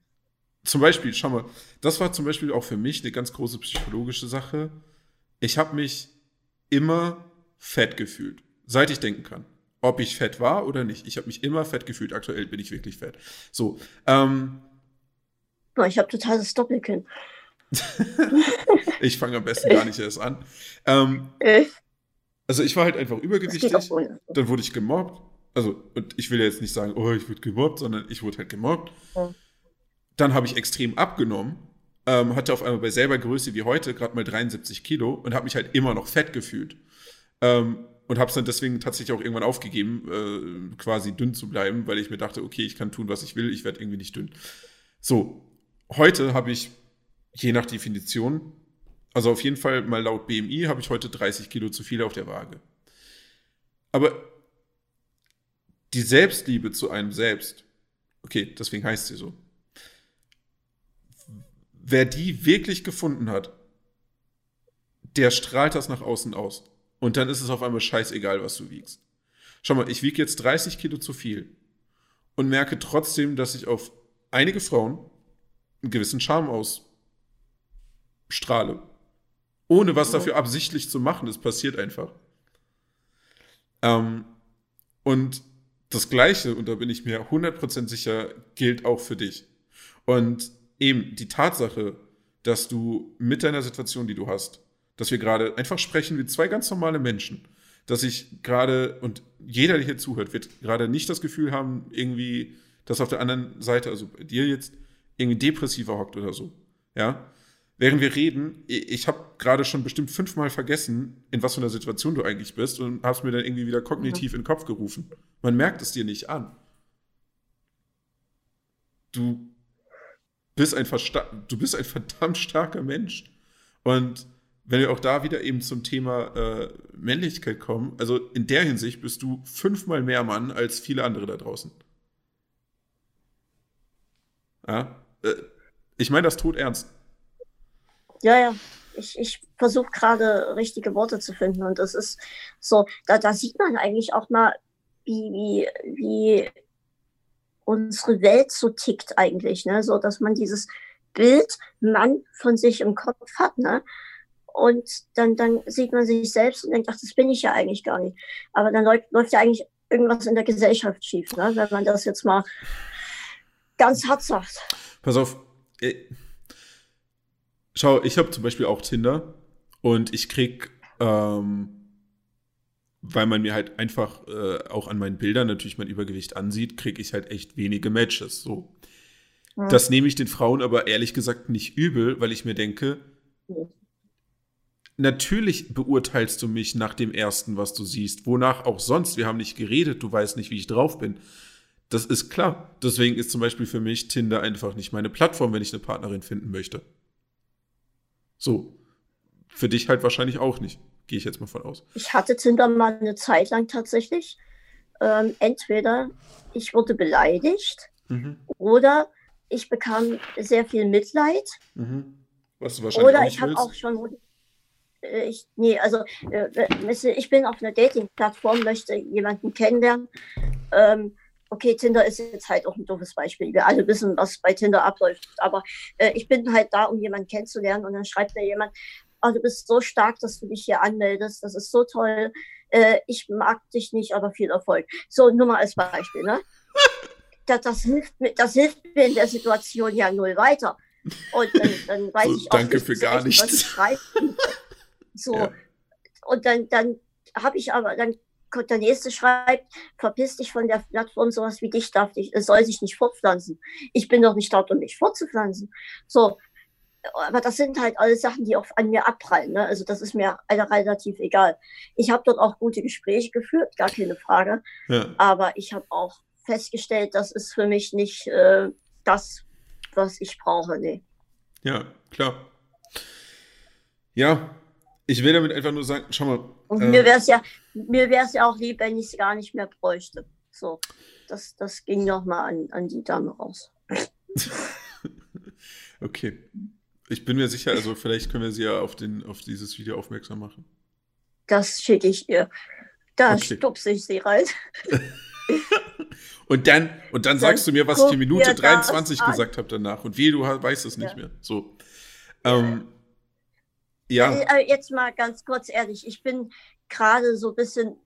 Zum Beispiel, schau mal, das war zum Beispiel auch für mich eine ganz große psychologische Sache. Ich habe mich immer fett gefühlt, seit ich denken kann. Ob ich fett war oder nicht. Ich habe mich immer fett gefühlt. Aktuell bin ich wirklich fett. So. Ähm, ich habe totales Doppelkinn. <laughs> ich fange am besten gar nicht erst an. Ähm, also ich war halt einfach übergewichtig. Dann wurde ich gemobbt. Also, und ich will jetzt nicht sagen, oh, ich wurde gemobbt, sondern ich wurde halt gemobbt. Ja. Dann habe ich extrem abgenommen. Ähm, hatte auf einmal bei selber Größe wie heute gerade mal 73 Kilo und habe mich halt immer noch fett gefühlt. Ähm, und habe es dann deswegen tatsächlich auch irgendwann aufgegeben, äh, quasi dünn zu bleiben, weil ich mir dachte, okay, ich kann tun, was ich will, ich werde irgendwie nicht dünn. So, heute habe ich, je nach Definition, also auf jeden Fall mal laut BMI, habe ich heute 30 Kilo zu viel auf der Waage. Aber die Selbstliebe zu einem selbst, okay, deswegen heißt sie so. Wer die wirklich gefunden hat, der strahlt das nach außen aus. Und dann ist es auf einmal scheißegal, was du wiegst. Schau mal, ich wiege jetzt 30 Kilo zu viel und merke trotzdem, dass ich auf einige Frauen einen gewissen Charme ausstrahle. Ohne was dafür absichtlich zu machen. Es passiert einfach. Ähm, und das Gleiche, und da bin ich mir 100% sicher, gilt auch für dich. Und eben die Tatsache, dass du mit deiner Situation, die du hast, dass wir gerade einfach sprechen wie zwei ganz normale Menschen, dass ich gerade, und jeder, der hier zuhört, wird gerade nicht das Gefühl haben, irgendwie, dass auf der anderen Seite, also bei dir jetzt, irgendwie depressiver hockt oder so. Ja. Während wir reden, ich habe gerade schon bestimmt fünfmal vergessen, in was für einer Situation du eigentlich bist und hast mir dann irgendwie wieder kognitiv mhm. in den Kopf gerufen. Man merkt es dir nicht an. Du bist ein, du bist ein <laughs> verdammt starker Mensch. Und wenn wir auch da wieder eben zum Thema äh, Männlichkeit kommen, also in der Hinsicht bist du fünfmal mehr Mann als viele andere da draußen. Ja, äh, ich meine das tot ernst. Ja, ja. Ich, ich versuche gerade richtige Worte zu finden und das ist so, da, da sieht man eigentlich auch mal, wie, wie, wie unsere Welt so tickt eigentlich, ne? So, dass man dieses Bild Mann von sich im Kopf hat, ne? Und dann, dann sieht man sich selbst und denkt, ach, das bin ich ja eigentlich gar nicht. Aber dann läuft, läuft ja eigentlich irgendwas in der Gesellschaft schief, ne? wenn man das jetzt mal ganz hart sagt. Pass auf. Äh, schau, ich habe zum Beispiel auch Tinder und ich krieg, ähm, weil man mir halt einfach äh, auch an meinen Bildern natürlich mein Übergewicht ansieht, kriege ich halt echt wenige Matches. So. Ja. Das nehme ich den Frauen aber ehrlich gesagt nicht übel, weil ich mir denke, natürlich beurteilst du mich nach dem ersten, was du siehst. Wonach auch sonst. Wir haben nicht geredet, du weißt nicht, wie ich drauf bin. Das ist klar. Deswegen ist zum Beispiel für mich Tinder einfach nicht meine Plattform, wenn ich eine Partnerin finden möchte. So. Für dich halt wahrscheinlich auch nicht. Gehe ich jetzt mal von aus. Ich hatte Tinder mal eine Zeit lang tatsächlich. Ähm, entweder ich wurde beleidigt mhm. oder ich bekam sehr viel Mitleid. Mhm. Was du wahrscheinlich oder ich habe auch schon. Äh, ich, nee, also äh, ich bin auf einer Dating-Plattform, möchte jemanden kennenlernen. Ähm, okay, Tinder ist jetzt halt auch ein doofes Beispiel. Wir alle wissen, was bei Tinder abläuft. Aber äh, ich bin halt da, um jemanden kennenzulernen und dann schreibt mir jemand, oh, du bist so stark, dass du dich hier anmeldest. Das ist so toll. Äh, ich mag dich nicht, aber viel Erfolg. So, nur mal als Beispiel. Ne? <laughs> das, das, hilft mir, das hilft mir in der Situation ja null weiter. Und dann, dann weiß so, ich auch danke nicht, für gar nichts. <laughs> So. Ja. Und dann, dann habe ich aber, dann der nächste schreibt, verpiss dich von der Plattform, sowas wie dich darf dich, es soll sich nicht fortpflanzen. Ich bin doch nicht dort, um mich fortzupflanzen. So, aber das sind halt alles Sachen, die auch an mir abprallen. Ne? Also das ist mir relativ egal. Ich habe dort auch gute Gespräche geführt, gar keine Frage. Ja. Aber ich habe auch festgestellt, das ist für mich nicht äh, das, was ich brauche. Nee. Ja, klar. Ja, ich will damit einfach nur sagen, schau mal. Und äh, mir wäre es ja, mir wäre es ja auch lieb, wenn ich es gar nicht mehr bräuchte. So, das, das ging nochmal an, an die Dame raus. <laughs> okay. Ich bin mir sicher, also vielleicht können wir sie ja auf, den, auf dieses Video aufmerksam machen. Das schicke ich ihr. Da okay. stupse ich sie rein. <laughs> und dann, und dann, dann sagst du mir, was ich in Minute 23 gesagt habe danach. Und wie, du weißt es nicht ja. mehr. So. Ähm, ja. Äh, äh, jetzt mal ganz kurz ehrlich, ich bin gerade so ein bisschen,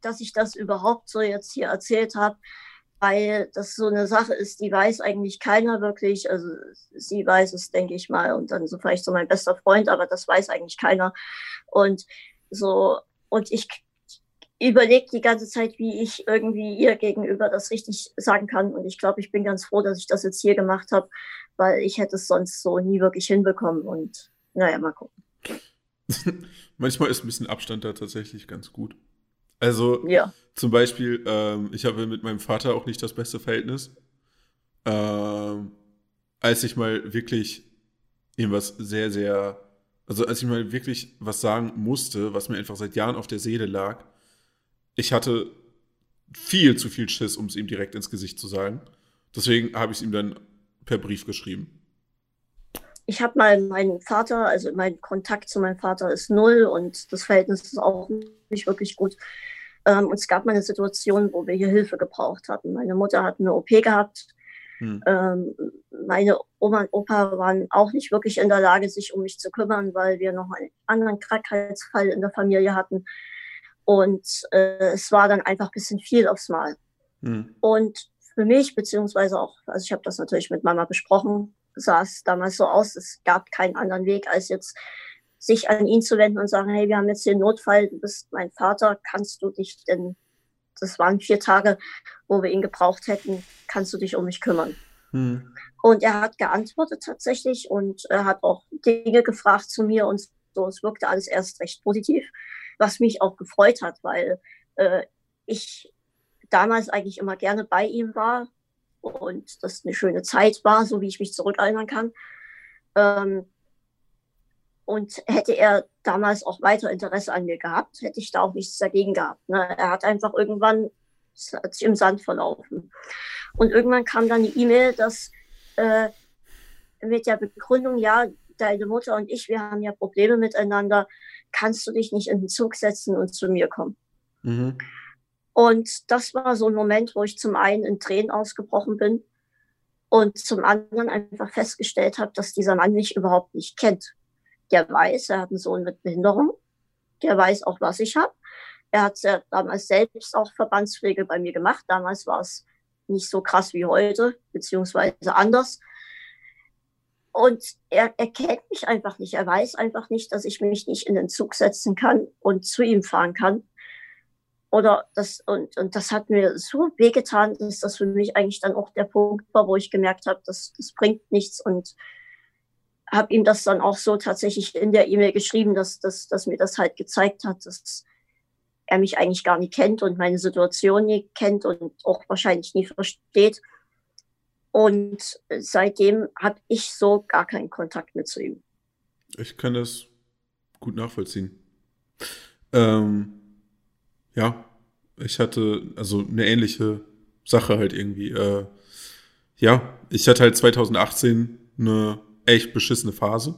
dass ich das überhaupt so jetzt hier erzählt habe, weil das so eine Sache ist, die weiß eigentlich keiner wirklich. Also sie weiß es, denke ich mal, und dann so vielleicht so mein bester Freund, aber das weiß eigentlich keiner. Und so, und ich überlege die ganze Zeit, wie ich irgendwie ihr gegenüber das richtig sagen kann. Und ich glaube, ich bin ganz froh, dass ich das jetzt hier gemacht habe, weil ich hätte es sonst so nie wirklich hinbekommen. Und naja, mal gucken. <laughs> Manchmal ist ein bisschen Abstand da tatsächlich ganz gut. Also ja. zum Beispiel, ähm, ich habe mit meinem Vater auch nicht das beste Verhältnis. Ähm, als ich mal wirklich ihm was sehr, sehr, also als ich mal wirklich was sagen musste, was mir einfach seit Jahren auf der Seele lag, ich hatte viel zu viel Schiss, um es ihm direkt ins Gesicht zu sagen. Deswegen habe ich es ihm dann per Brief geschrieben. Ich habe mal meinen Vater, also mein Kontakt zu meinem Vater ist null und das Verhältnis ist auch nicht wirklich gut. Ähm, und es gab mal eine Situation, wo wir hier Hilfe gebraucht hatten. Meine Mutter hat eine OP gehabt. Hm. Ähm, meine Oma und Opa waren auch nicht wirklich in der Lage, sich um mich zu kümmern, weil wir noch einen anderen Krankheitsfall in der Familie hatten. Und äh, es war dann einfach ein bisschen viel aufs Mal. Hm. Und für mich, beziehungsweise auch, also ich habe das natürlich mit Mama besprochen, sah es damals so aus, es gab keinen anderen Weg, als jetzt sich an ihn zu wenden und sagen, hey, wir haben jetzt einen Notfall, du bist mein Vater, kannst du dich denn, das waren vier Tage, wo wir ihn gebraucht hätten, kannst du dich um mich kümmern? Hm. Und er hat geantwortet tatsächlich und er hat auch Dinge gefragt zu mir und so, es wirkte alles erst recht positiv, was mich auch gefreut hat, weil äh, ich damals eigentlich immer gerne bei ihm war und das eine schöne Zeit war, so wie ich mich zurückerinnern kann. Ähm, und hätte er damals auch weiter Interesse an mir gehabt, hätte ich da auch nichts dagegen gehabt. Ne? Er hat einfach irgendwann hat sich im Sand verlaufen. Und irgendwann kam dann die E-Mail, dass äh, mit der Begründung, ja, deine Mutter und ich, wir haben ja Probleme miteinander, kannst du dich nicht in den Zug setzen und zu mir kommen? Mhm. Und das war so ein Moment, wo ich zum einen in Tränen ausgebrochen bin und zum anderen einfach festgestellt habe, dass dieser Mann mich überhaupt nicht kennt der weiß, er hat einen Sohn mit Behinderung, der weiß auch, was ich habe. Er hat ja damals selbst auch Verbandspflege bei mir gemacht. Damals war es nicht so krass wie heute, beziehungsweise anders. Und er, er kennt mich einfach nicht. Er weiß einfach nicht, dass ich mich nicht in den Zug setzen kann und zu ihm fahren kann. Oder das, und, und das hat mir so wehgetan, dass das für mich eigentlich dann auch der Punkt war, wo ich gemerkt habe, das, das bringt nichts und habe ihm das dann auch so tatsächlich in der E-Mail geschrieben, dass, dass, dass mir das halt gezeigt hat, dass er mich eigentlich gar nicht kennt und meine Situation nie kennt und auch wahrscheinlich nie versteht. Und seitdem habe ich so gar keinen Kontakt mehr zu ihm. Ich kann das gut nachvollziehen. Ähm, ja, ich hatte also eine ähnliche Sache halt irgendwie. Äh, ja, ich hatte halt 2018 eine echt beschissene Phase.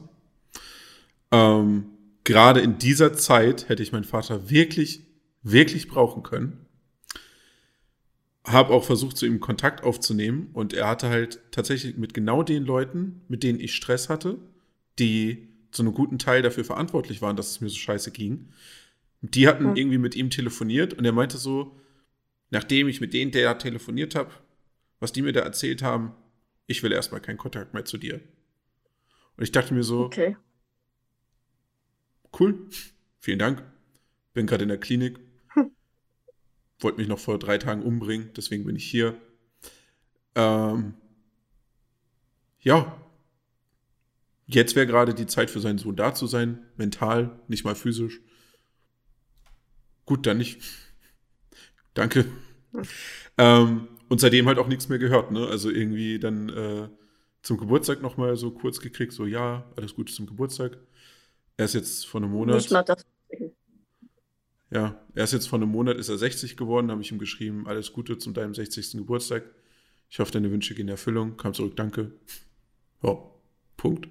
Ähm, gerade in dieser Zeit hätte ich meinen Vater wirklich, wirklich brauchen können. Habe auch versucht, zu ihm Kontakt aufzunehmen und er hatte halt tatsächlich mit genau den Leuten, mit denen ich Stress hatte, die zu einem guten Teil dafür verantwortlich waren, dass es mir so scheiße ging. Die hatten mhm. irgendwie mit ihm telefoniert und er meinte so, nachdem ich mit denen, der telefoniert habe, was die mir da erzählt haben, ich will erstmal keinen Kontakt mehr zu dir. Und ich dachte mir so, okay. cool, vielen Dank. Bin gerade in der Klinik. Hm. Wollte mich noch vor drei Tagen umbringen, deswegen bin ich hier. Ähm, ja, jetzt wäre gerade die Zeit für seinen Sohn da zu sein, mental, nicht mal physisch. Gut, dann nicht. Danke. Ähm, und seitdem halt auch nichts mehr gehört, ne? Also irgendwie dann äh, zum Geburtstag nochmal so kurz gekriegt, so ja, alles Gute zum Geburtstag. Er ist jetzt vor einem Monat. Nicht mal das. Ja, er ist jetzt vor einem Monat, ist er 60 geworden, habe ich ihm geschrieben, alles Gute zum deinem 60. Geburtstag. Ich hoffe, deine Wünsche gehen in Erfüllung. Kam zurück, danke. Ja, Punkt.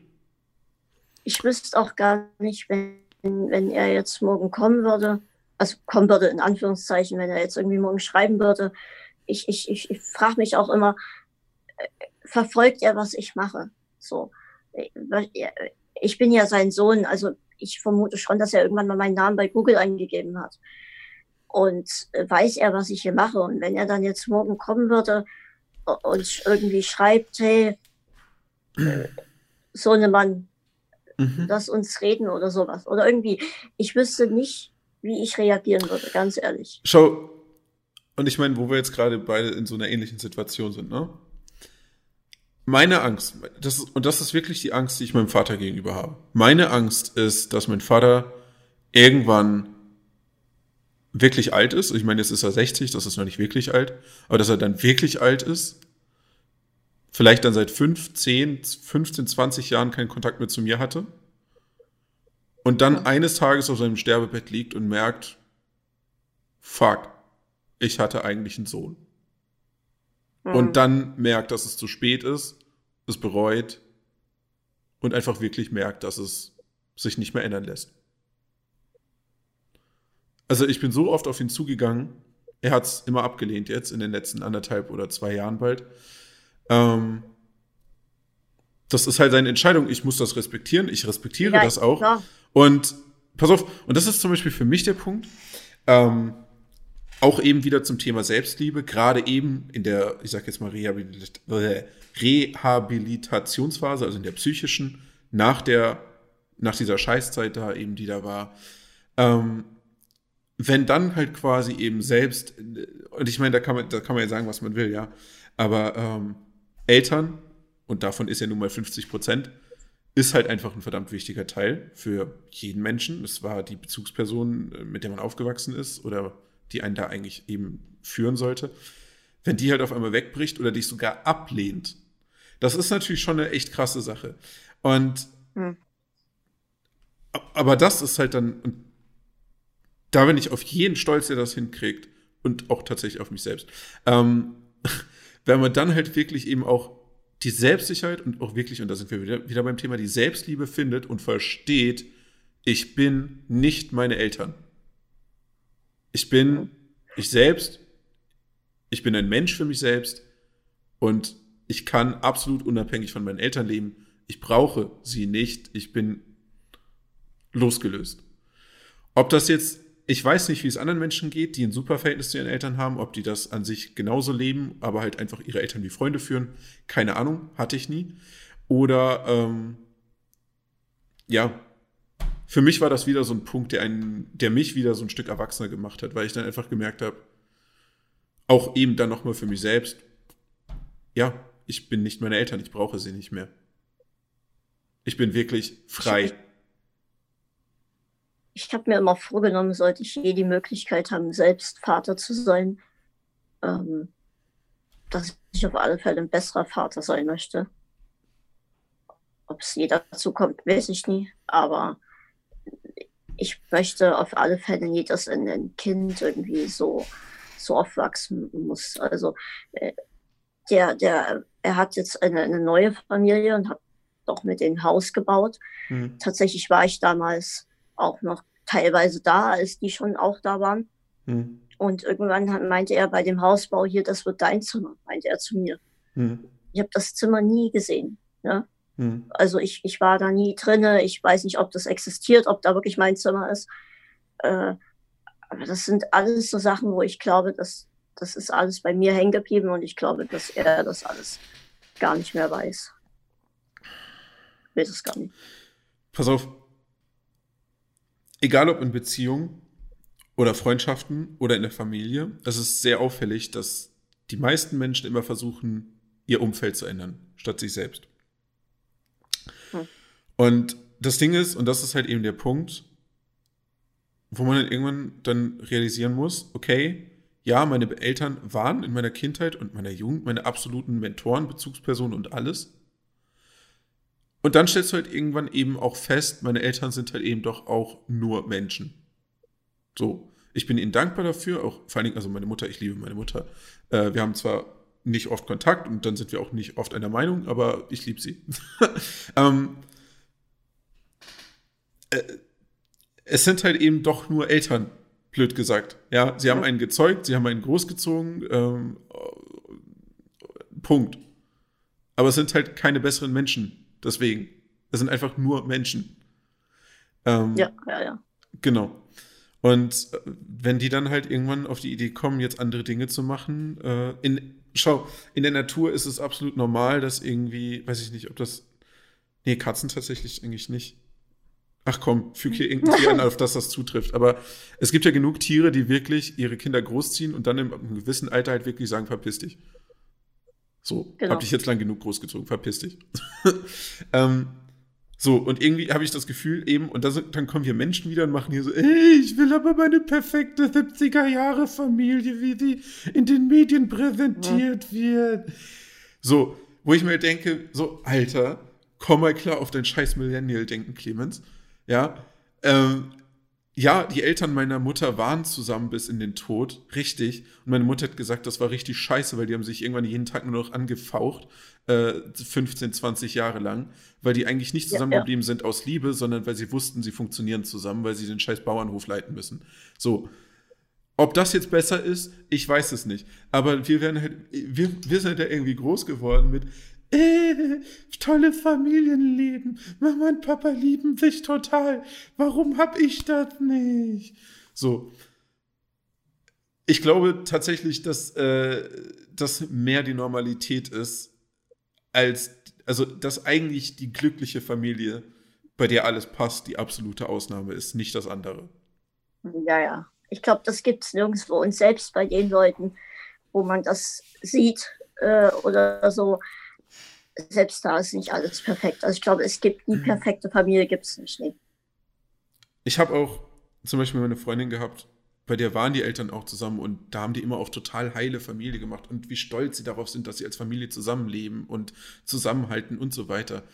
Ich wüsste auch gar nicht, wenn, wenn er jetzt morgen kommen würde, also kommen würde in Anführungszeichen, wenn er jetzt irgendwie morgen schreiben würde. Ich, ich, ich, ich frage mich auch immer, äh, verfolgt er, was ich mache? So, ich bin ja sein Sohn, also ich vermute schon, dass er irgendwann mal meinen Namen bei Google eingegeben hat. Und äh, weiß er, was ich hier mache. Und wenn er dann jetzt morgen kommen würde und irgendwie schreibt, hey, <clears throat> äh, Sohnemann, mhm. lass uns reden oder sowas. Oder irgendwie, ich wüsste nicht, wie ich reagieren würde, ganz ehrlich. Schau, und ich meine, wo wir jetzt gerade beide in so einer ähnlichen Situation sind, ne? Meine Angst, das ist, und das ist wirklich die Angst, die ich meinem Vater gegenüber habe. Meine Angst ist, dass mein Vater irgendwann wirklich alt ist. Ich meine, jetzt ist er 60, das ist noch nicht wirklich alt, aber dass er dann wirklich alt ist, vielleicht dann seit 5, 10, 15, 20 Jahren keinen Kontakt mehr zu mir hatte und dann eines Tages auf seinem Sterbebett liegt und merkt, fuck, ich hatte eigentlich einen Sohn. Mhm. Und dann merkt, dass es zu spät ist, es bereut und einfach wirklich merkt, dass es sich nicht mehr ändern lässt. Also ich bin so oft auf ihn zugegangen, er hat es immer abgelehnt jetzt in den letzten anderthalb oder zwei Jahren bald. Ähm, das ist halt seine Entscheidung. Ich muss das respektieren. Ich respektiere ja, das auch. Ja. Und pass auf, und das ist zum Beispiel für mich der Punkt. Ähm, auch eben wieder zum Thema Selbstliebe, gerade eben in der, ich sag jetzt mal, Rehabilit Rehabilitationsphase, also in der psychischen, nach der, nach dieser Scheißzeit da eben, die da war. Ähm, wenn dann halt quasi eben selbst, und ich meine, da kann man, da kann man ja sagen, was man will, ja, aber ähm, Eltern, und davon ist ja nun mal 50 Prozent, ist halt einfach ein verdammt wichtiger Teil für jeden Menschen. Es war die Bezugsperson, mit der man aufgewachsen ist oder die einen da eigentlich eben führen sollte, wenn die halt auf einmal wegbricht oder dich sogar ablehnt, das ist natürlich schon eine echt krasse Sache. Und hm. aber das ist halt dann, und da bin ich auf jeden stolz, der das hinkriegt und auch tatsächlich auf mich selbst. Ähm, <laughs> wenn man dann halt wirklich eben auch die Selbstsicherheit und auch wirklich, und da sind wir wieder, wieder beim Thema, die Selbstliebe findet und versteht, ich bin nicht meine Eltern. Ich bin ich selbst, ich bin ein Mensch für mich selbst und ich kann absolut unabhängig von meinen Eltern leben. Ich brauche sie nicht. Ich bin losgelöst. Ob das jetzt, ich weiß nicht, wie es anderen Menschen geht, die ein super Verhältnis zu ihren Eltern haben, ob die das an sich genauso leben, aber halt einfach ihre Eltern wie Freunde führen. Keine Ahnung, hatte ich nie. Oder ähm, ja, für mich war das wieder so ein Punkt, der, einen, der mich wieder so ein Stück erwachsener gemacht hat, weil ich dann einfach gemerkt habe, auch eben dann nochmal für mich selbst, ja, ich bin nicht meine Eltern, ich brauche sie nicht mehr. Ich bin wirklich frei. Ich, habe mir immer vorgenommen, sollte ich je die Möglichkeit haben, selbst Vater zu sein, ähm, dass ich auf alle Fälle ein besserer Vater sein möchte. Ob es je dazu kommt, weiß ich nie. Aber ich möchte auf alle Fälle nie, dass ein Kind irgendwie so, so aufwachsen muss. Also äh, der, der, er hat jetzt eine, eine neue Familie und hat doch mit dem Haus gebaut. Mhm. Tatsächlich war ich damals auch noch teilweise da, als die schon auch da waren. Mhm. Und irgendwann meinte er bei dem Hausbau hier, das wird dein Zimmer, meinte er zu mir. Mhm. Ich habe das Zimmer nie gesehen. Ne? Hm. Also ich, ich war da nie drinne. Ich weiß nicht, ob das existiert, ob da wirklich mein Zimmer ist. Äh, aber das sind alles so Sachen, wo ich glaube, dass das ist alles bei mir hängen geblieben und ich glaube, dass er das alles gar nicht mehr weiß. Ich weiß es gar nicht. Pass auf. Egal ob in Beziehungen oder Freundschaften oder in der Familie, es ist sehr auffällig, dass die meisten Menschen immer versuchen, ihr Umfeld zu ändern, statt sich selbst. Und das Ding ist, und das ist halt eben der Punkt, wo man dann irgendwann dann realisieren muss, okay, ja, meine Eltern waren in meiner Kindheit und meiner Jugend meine absoluten Mentoren, Bezugspersonen und alles. Und dann stellst du halt irgendwann eben auch fest, meine Eltern sind halt eben doch auch nur Menschen. So, ich bin ihnen dankbar dafür, auch vor allen Dingen, also meine Mutter, ich liebe meine Mutter. Äh, wir haben zwar nicht oft Kontakt und dann sind wir auch nicht oft einer Meinung, aber ich liebe sie. <laughs> ähm, äh, es sind halt eben doch nur Eltern, blöd gesagt. Ja, sie haben einen gezeugt, sie haben einen großgezogen. Ähm, Punkt. Aber es sind halt keine besseren Menschen. Deswegen. Es sind einfach nur Menschen. Ähm, ja, ja, ja. Genau. Und äh, wenn die dann halt irgendwann auf die Idee kommen, jetzt andere Dinge zu machen, äh, in, schau, in der Natur ist es absolut normal, dass irgendwie, weiß ich nicht, ob das, nee, Katzen tatsächlich eigentlich nicht. Ach komm, füg hier irgendein Tier an, <laughs> auf das das zutrifft. Aber es gibt ja genug Tiere, die wirklich ihre Kinder großziehen und dann in einem gewissen Alter halt wirklich sagen, verpiss dich. So, genau. hab dich jetzt lang genug großgezogen, verpiss dich. <laughs> ähm, so, und irgendwie habe ich das Gefühl eben, und das, dann kommen hier Menschen wieder und machen hier so, ey, ich will aber meine perfekte 70er-Jahre-Familie, wie die in den Medien präsentiert ja. wird. So, wo ich mir denke, so, Alter, komm mal klar auf dein scheiß Millennial-Denken, Clemens. Ja, ähm, ja, die Eltern meiner Mutter waren zusammen bis in den Tod, richtig. Und meine Mutter hat gesagt, das war richtig scheiße, weil die haben sich irgendwann jeden Tag nur noch angefaucht, äh, 15, 20 Jahre lang, weil die eigentlich nicht zusammengeblieben ja, ja. sind aus Liebe, sondern weil sie wussten, sie funktionieren zusammen, weil sie den scheiß Bauernhof leiten müssen. So. Ob das jetzt besser ist, ich weiß es nicht. Aber wir werden halt, wir, wir sind ja irgendwie groß geworden mit, äh, tolle Familienleben. Mama und Papa lieben sich total. Warum hab ich das nicht? So. Ich glaube tatsächlich, dass äh, das mehr die Normalität ist, als, also, dass eigentlich die glückliche Familie, bei der alles passt, die absolute Ausnahme ist, nicht das andere. Ja, ja. Ich glaube, das gibt es nirgendwo. Und selbst bei den Leuten, wo man das sieht äh, oder so, selbst da ist nicht alles perfekt. Also ich glaube, es gibt die mhm. perfekte Familie, gibt es nicht. Nee. Ich habe auch zum Beispiel meine Freundin gehabt, bei der waren die Eltern auch zusammen und da haben die immer auch total heile Familie gemacht und wie stolz sie darauf sind, dass sie als Familie zusammenleben und zusammenhalten und so weiter.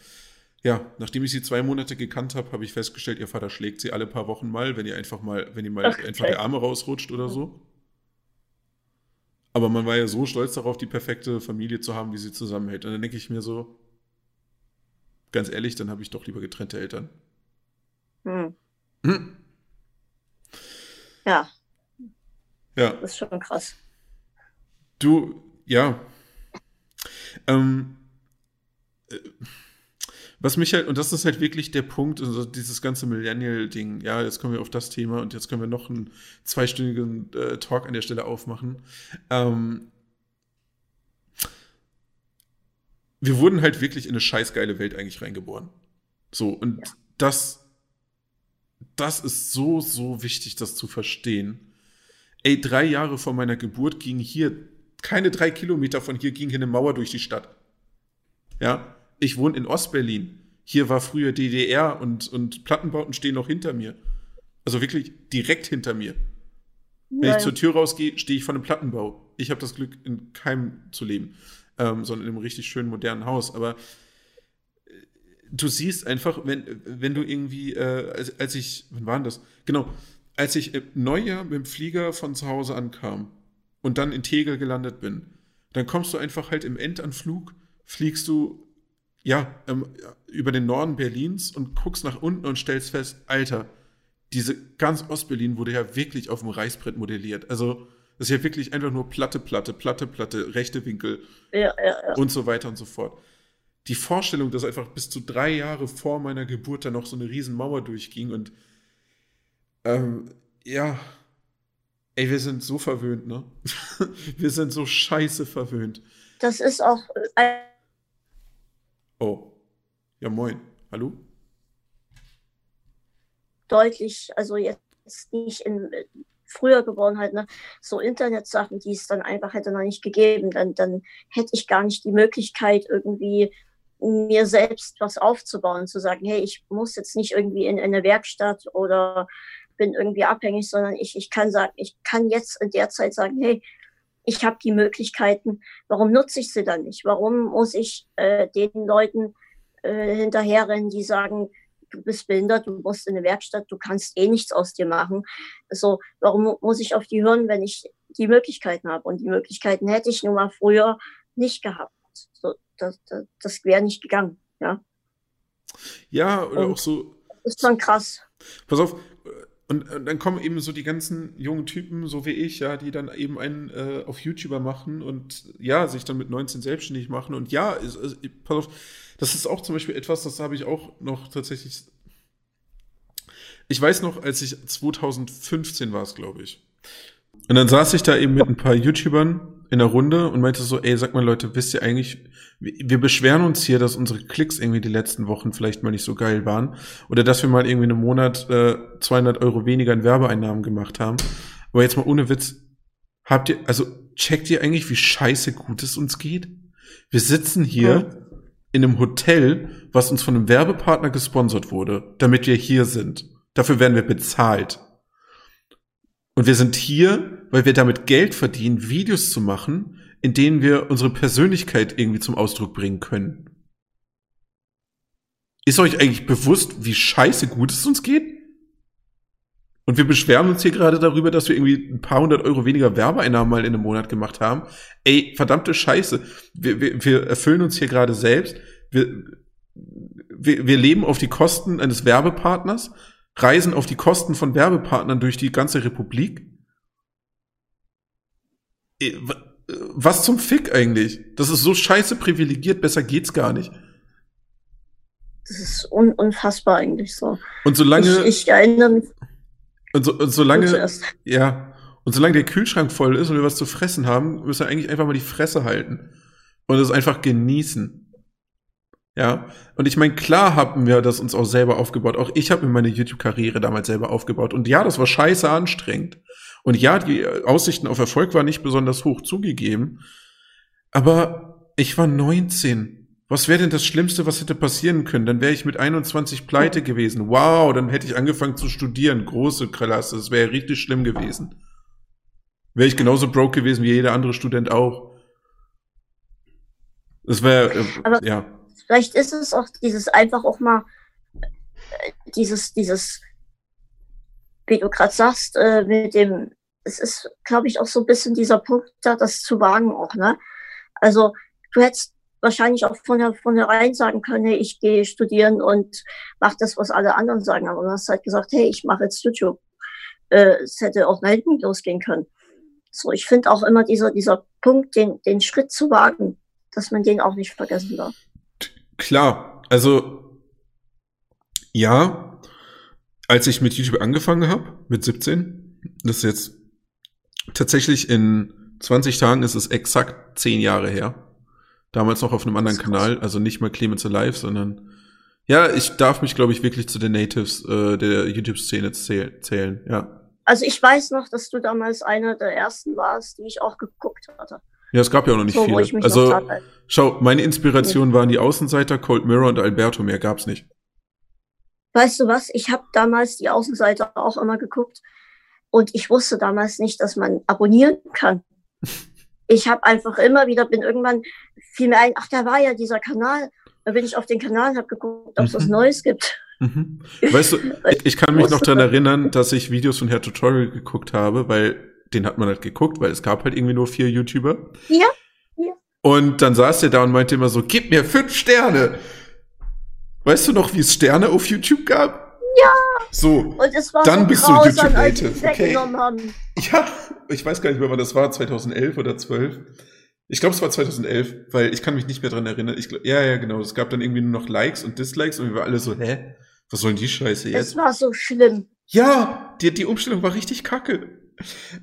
Ja, nachdem ich sie zwei Monate gekannt habe, habe ich festgestellt, ihr Vater schlägt sie alle paar Wochen mal, wenn ihr einfach mal, wenn ihr mal okay. einfach die Arme rausrutscht oder so. Aber man war ja so stolz darauf, die perfekte Familie zu haben, wie sie zusammenhält. Und dann denke ich mir so, ganz ehrlich, dann habe ich doch lieber getrennte Eltern. Hm. Hm. Ja. Ja. Das ist schon krass. Du, ja. Ähm, äh, was mich halt, und das ist halt wirklich der Punkt, also dieses ganze Millennial-Ding, ja, jetzt kommen wir auf das Thema und jetzt können wir noch einen zweistündigen äh, Talk an der Stelle aufmachen. Ähm, wir wurden halt wirklich in eine scheißgeile Welt eigentlich reingeboren. So, und ja. das, das ist so, so wichtig, das zu verstehen. Ey, drei Jahre vor meiner Geburt ging hier, keine drei Kilometer von hier ging hier eine Mauer durch die Stadt. Ja, ich wohne in Ostberlin. Hier war früher DDR und, und Plattenbauten stehen noch hinter mir. Also wirklich direkt hinter mir. Wenn ja, ich zur Tür rausgehe, stehe ich vor einem Plattenbau. Ich habe das Glück, in keinem zu leben, ähm, sondern in einem richtig schönen modernen Haus. Aber äh, du siehst einfach, wenn, wenn du irgendwie, äh, als, als ich, wann war denn das? Genau, als ich im Neujahr mit dem Flieger von zu Hause ankam und dann in Tegel gelandet bin, dann kommst du einfach halt im Endanflug, fliegst du ja, ähm, über den Norden Berlins und guckst nach unten und stellst fest, Alter, diese ganz Ostberlin wurde ja wirklich auf dem Reißbrett modelliert. Also, das ist ja wirklich einfach nur Platte, Platte, Platte, Platte, rechte Winkel ja, ja, ja. und so weiter und so fort. Die Vorstellung, dass einfach bis zu drei Jahre vor meiner Geburt da noch so eine riesen Mauer durchging und ähm, ja, ey, wir sind so verwöhnt, ne? <laughs> wir sind so scheiße verwöhnt. Das ist auch äh, Oh, ja moin. Hallo? Deutlich, also jetzt nicht in früher geworden halt, ne, so Internetsachen, die es dann einfach hätte noch nicht gegeben, dann, dann hätte ich gar nicht die Möglichkeit, irgendwie mir selbst was aufzubauen, zu sagen, hey, ich muss jetzt nicht irgendwie in, in eine Werkstatt oder bin irgendwie abhängig, sondern ich, ich kann sagen, ich kann jetzt in der Zeit sagen, hey, ich habe die Möglichkeiten, warum nutze ich sie dann nicht? Warum muss ich äh, den Leuten äh, hinterherrennen, die sagen, du bist behindert, du musst in eine Werkstatt, du kannst eh nichts aus dir machen. Also warum muss ich auf die hören, wenn ich die Möglichkeiten habe? Und die Möglichkeiten hätte ich nun mal früher nicht gehabt. So, das, das, das wäre nicht gegangen, ja. Ja, oder Und auch so. Das ist schon krass. Pass auf, und, und, dann kommen eben so die ganzen jungen Typen, so wie ich, ja, die dann eben einen äh, auf YouTuber machen und ja, sich dann mit 19 selbstständig machen. Und ja, ist, ist, pass auf, das ist auch zum Beispiel etwas, das habe ich auch noch tatsächlich. Ich weiß noch, als ich 2015 war es, glaube ich. Und dann saß ich da eben mit ein paar YouTubern in der Runde und meinte so, ey, sag mal Leute, wisst ihr eigentlich, wir beschweren uns hier, dass unsere Klicks irgendwie die letzten Wochen vielleicht mal nicht so geil waren oder dass wir mal irgendwie einen Monat äh, 200 Euro weniger in Werbeeinnahmen gemacht haben. Aber jetzt mal ohne Witz, habt ihr, also checkt ihr eigentlich, wie scheiße gut es uns geht? Wir sitzen hier ja. in einem Hotel, was uns von einem Werbepartner gesponsert wurde, damit wir hier sind. Dafür werden wir bezahlt. Und wir sind hier, weil wir damit Geld verdienen, Videos zu machen, in denen wir unsere Persönlichkeit irgendwie zum Ausdruck bringen können. Ist euch eigentlich bewusst, wie scheiße gut es uns geht? Und wir beschweren uns hier gerade darüber, dass wir irgendwie ein paar hundert Euro weniger Werbeeinnahmen mal in einem Monat gemacht haben. Ey, verdammte Scheiße. Wir, wir, wir erfüllen uns hier gerade selbst. Wir, wir, wir leben auf die Kosten eines Werbepartners reisen auf die Kosten von Werbepartnern durch die ganze Republik. Äh, äh, was zum Fick eigentlich? Das ist so scheiße privilegiert, besser geht's gar nicht. Das ist un unfassbar eigentlich so. Und solange. Ich, ich erinnere mich. Und, so, und solange. Ja. Und solange der Kühlschrank voll ist und wir was zu fressen haben, müssen wir eigentlich einfach mal die Fresse halten. Und es einfach genießen. Ja, und ich meine, klar haben wir das uns auch selber aufgebaut. Auch ich habe mir meine YouTube-Karriere damals selber aufgebaut. Und ja, das war scheiße anstrengend. Und ja, die Aussichten auf Erfolg waren nicht besonders hoch zugegeben. Aber ich war 19. Was wäre denn das Schlimmste, was hätte passieren können? Dann wäre ich mit 21 pleite gewesen. Wow, dann hätte ich angefangen zu studieren. Große Klasse. Das wäre richtig schlimm gewesen. Wäre ich genauso broke gewesen wie jeder andere Student auch. Das wäre, äh, ja. Vielleicht ist es auch dieses einfach auch mal, äh, dieses, dieses, wie du gerade sagst, äh, mit dem, es ist, glaube ich, auch so ein bisschen dieser Punkt da, das zu wagen auch, ne? Also, du hättest wahrscheinlich auch von vornherein sagen können, hey, ich gehe studieren und mache das, was alle anderen sagen. Aber du hast halt gesagt, hey, ich mache jetzt YouTube. Äh, es hätte auch nach hinten losgehen können. So, ich finde auch immer dieser, dieser Punkt, den, den Schritt zu wagen, dass man den auch nicht vergessen darf. Klar, also ja, als ich mit YouTube angefangen habe, mit 17, das ist jetzt tatsächlich in 20 Tagen ist es exakt 10 Jahre her. Damals noch auf einem anderen Kanal, also nicht mal Clemens Alive, sondern ja, ich darf mich, glaube ich, wirklich zu den Natives äh, der YouTube-Szene zählen, ja. Also ich weiß noch, dass du damals einer der ersten warst, die ich auch geguckt hatte. Ja, es gab ja auch noch nicht so, viele. Also, schau, meine Inspiration waren die Außenseiter, Cold Mirror und Alberto, mehr gab's nicht. Weißt du was? Ich habe damals die Außenseiter auch immer geguckt und ich wusste damals nicht, dass man abonnieren kann. <laughs> ich habe einfach immer wieder, bin irgendwann fiel mir ein, ach, da war ja dieser Kanal. Da bin ich auf den Kanal und habe geguckt, ob es mhm. was Neues gibt. Mhm. Weißt du, <laughs> ich kann mich noch daran erinnern, dass ich Videos von Herr Tutorial geguckt habe, weil den hat man halt geguckt, weil es gab halt irgendwie nur vier YouTuber. Ja. ja. Und dann saß der da und meinte immer so, gib mir fünf Sterne. Weißt du noch, wie es Sterne auf YouTube gab? Ja. So. Und es war dann so bist du YouTube Native. Okay. Haben. Ja, ich weiß gar nicht mehr, wann das war, 2011 oder 12. Ich glaube, es war 2011, weil ich kann mich nicht mehr dran erinnern. Ich glaub, ja, ja, genau. Es gab dann irgendwie nur noch Likes und Dislikes und wir waren alle so, hä? Was soll denn die Scheiße jetzt? Es war so schlimm. Ja, die, die Umstellung war richtig kacke.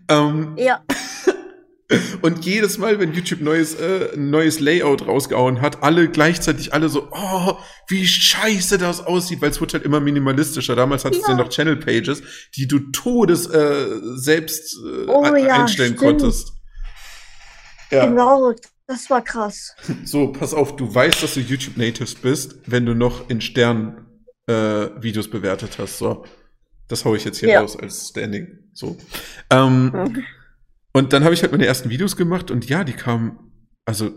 Ähm, ja. <laughs> Und jedes Mal, wenn YouTube neues, äh, ein neues Layout rausgehauen hat, alle gleichzeitig alle so, oh, wie scheiße das aussieht, weil es wird halt immer minimalistischer. Damals hattest ja. du ja noch Channel Pages, die du todes äh, selbst äh, oh, ja, einstellen stimmt. konntest. Ja. Genau, Das war krass. So, pass auf, du weißt, dass du YouTube Natives bist, wenn du noch in Stern äh, Videos bewertet hast. So, das hau ich jetzt hier ja. raus als Standing. So. Ähm, mhm. Und dann habe ich halt meine ersten Videos gemacht und ja, die kamen, also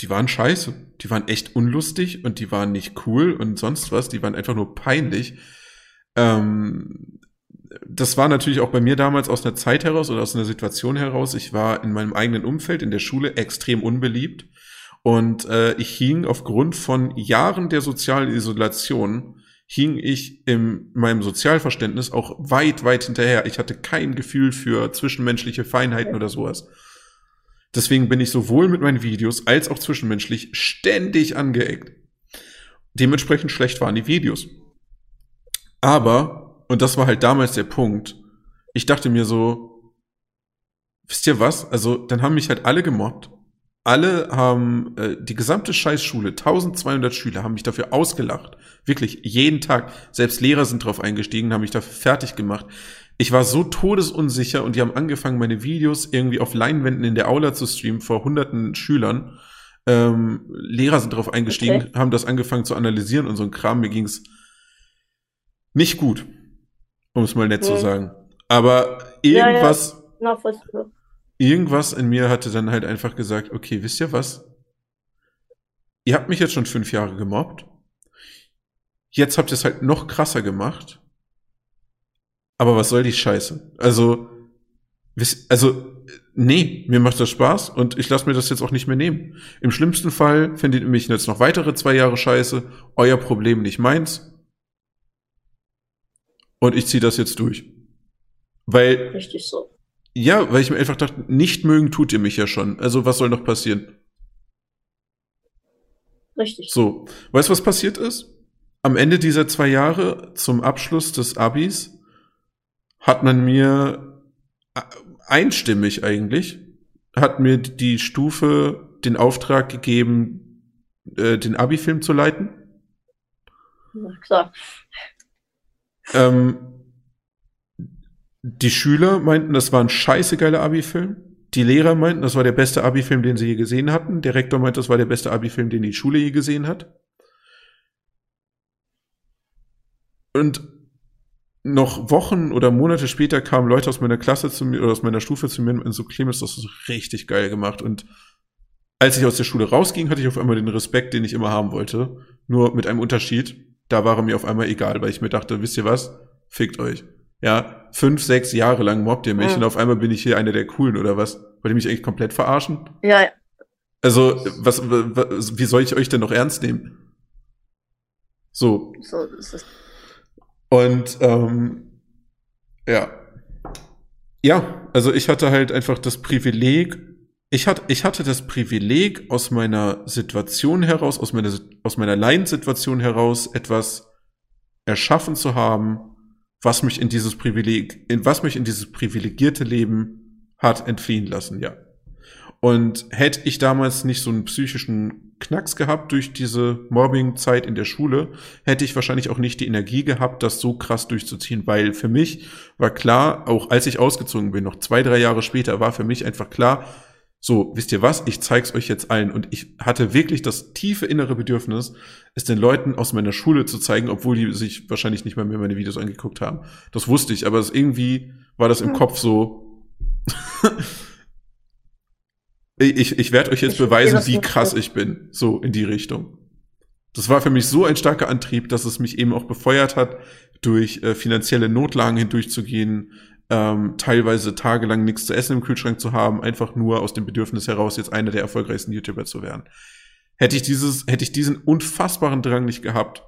die waren scheiße. Die waren echt unlustig und die waren nicht cool und sonst was. Die waren einfach nur peinlich. Ähm, das war natürlich auch bei mir damals aus einer Zeit heraus oder aus einer Situation heraus. Ich war in meinem eigenen Umfeld in der Schule extrem unbeliebt und äh, ich hing aufgrund von Jahren der sozialen Isolation hing ich in meinem Sozialverständnis auch weit, weit hinterher. Ich hatte kein Gefühl für zwischenmenschliche Feinheiten oder sowas. Deswegen bin ich sowohl mit meinen Videos als auch zwischenmenschlich ständig angeeckt. Dementsprechend schlecht waren die Videos. Aber und das war halt damals der Punkt. Ich dachte mir so, wisst ihr was? Also, dann haben mich halt alle gemobbt. Alle haben, äh, die gesamte Scheißschule, 1200 Schüler, haben mich dafür ausgelacht. Wirklich, jeden Tag. Selbst Lehrer sind drauf eingestiegen, haben mich dafür fertig gemacht. Ich war so todesunsicher und die haben angefangen, meine Videos irgendwie auf Leinwänden in der Aula zu streamen vor hunderten Schülern. Ähm, Lehrer sind drauf eingestiegen, okay. haben das angefangen zu analysieren und so ein Kram. Mir ging's nicht gut um es mal nett zu sagen. Aber irgendwas, ja, ja. Irgendwas in mir hatte dann halt einfach gesagt, okay, wisst ihr was? Ihr habt mich jetzt schon fünf Jahre gemobbt. Jetzt habt ihr es halt noch krasser gemacht. Aber was soll die Scheiße? Also, also, nee, mir macht das Spaß und ich lasse mir das jetzt auch nicht mehr nehmen. Im schlimmsten Fall findet ihr mich jetzt noch weitere zwei Jahre Scheiße. Euer Problem, nicht meins. Und ich ziehe das jetzt durch. Weil. Richtig so. Ja, weil ich mir einfach dachte, nicht mögen tut ihr mich ja schon. Also was soll noch passieren? Richtig. So. Weißt du, was passiert ist? Am Ende dieser zwei Jahre zum Abschluss des Abis hat man mir äh, einstimmig eigentlich, hat mir die Stufe den Auftrag gegeben, äh, den Abi-Film zu leiten. Na klar. Ähm, die Schüler meinten, das war ein scheißegeiler Abi-Film. Die Lehrer meinten, das war der beste Abi-Film, den sie je gesehen hatten. Der Rektor meinte, das war der beste Abi-Film, den die Schule je gesehen hat. Und noch Wochen oder Monate später kamen Leute aus meiner Klasse zu mir oder aus meiner Stufe zu mir und so, Clemens, das ist richtig geil gemacht. Und als ich aus der Schule rausging, hatte ich auf einmal den Respekt, den ich immer haben wollte. Nur mit einem Unterschied da war er mir auf einmal egal, weil ich mir dachte, wisst ihr was? Fickt euch. Ja, fünf, sechs Jahre lang mobbt ihr mich mhm. und auf einmal bin ich hier einer der Coolen oder was? Wollt ihr mich eigentlich komplett verarschen? Ja. Also, was, was, wie soll ich euch denn noch ernst nehmen? So. So ist es. Und, ähm, ja. Ja, also ich hatte halt einfach das Privileg, ich hatte, ich hatte das Privileg, aus meiner Situation heraus, aus meiner, aus meiner Leidenssituation heraus etwas erschaffen zu haben, was mich in dieses Privileg, in was mich in dieses privilegierte Leben hat entfliehen lassen, ja. Und hätte ich damals nicht so einen psychischen Knacks gehabt durch diese Mobbing-Zeit in der Schule, hätte ich wahrscheinlich auch nicht die Energie gehabt, das so krass durchzuziehen, weil für mich war klar, auch als ich ausgezogen bin, noch zwei, drei Jahre später, war für mich einfach klar, so, wisst ihr was? Ich zeig's euch jetzt allen. Und ich hatte wirklich das tiefe innere Bedürfnis, es den Leuten aus meiner Schule zu zeigen, obwohl die sich wahrscheinlich nicht mal mehr meine Videos angeguckt haben. Das wusste ich, aber das irgendwie war das im hm. Kopf so. <laughs> ich ich werde euch jetzt ich beweisen, wie krass ich bin. So in die Richtung. Das war für mich so ein starker Antrieb, dass es mich eben auch befeuert hat, durch äh, finanzielle Notlagen hindurchzugehen, ähm, teilweise tagelang nichts zu essen im Kühlschrank zu haben, einfach nur aus dem Bedürfnis heraus, jetzt einer der erfolgreichsten YouTuber zu werden. Hätte ich dieses, hätte ich diesen unfassbaren Drang nicht gehabt,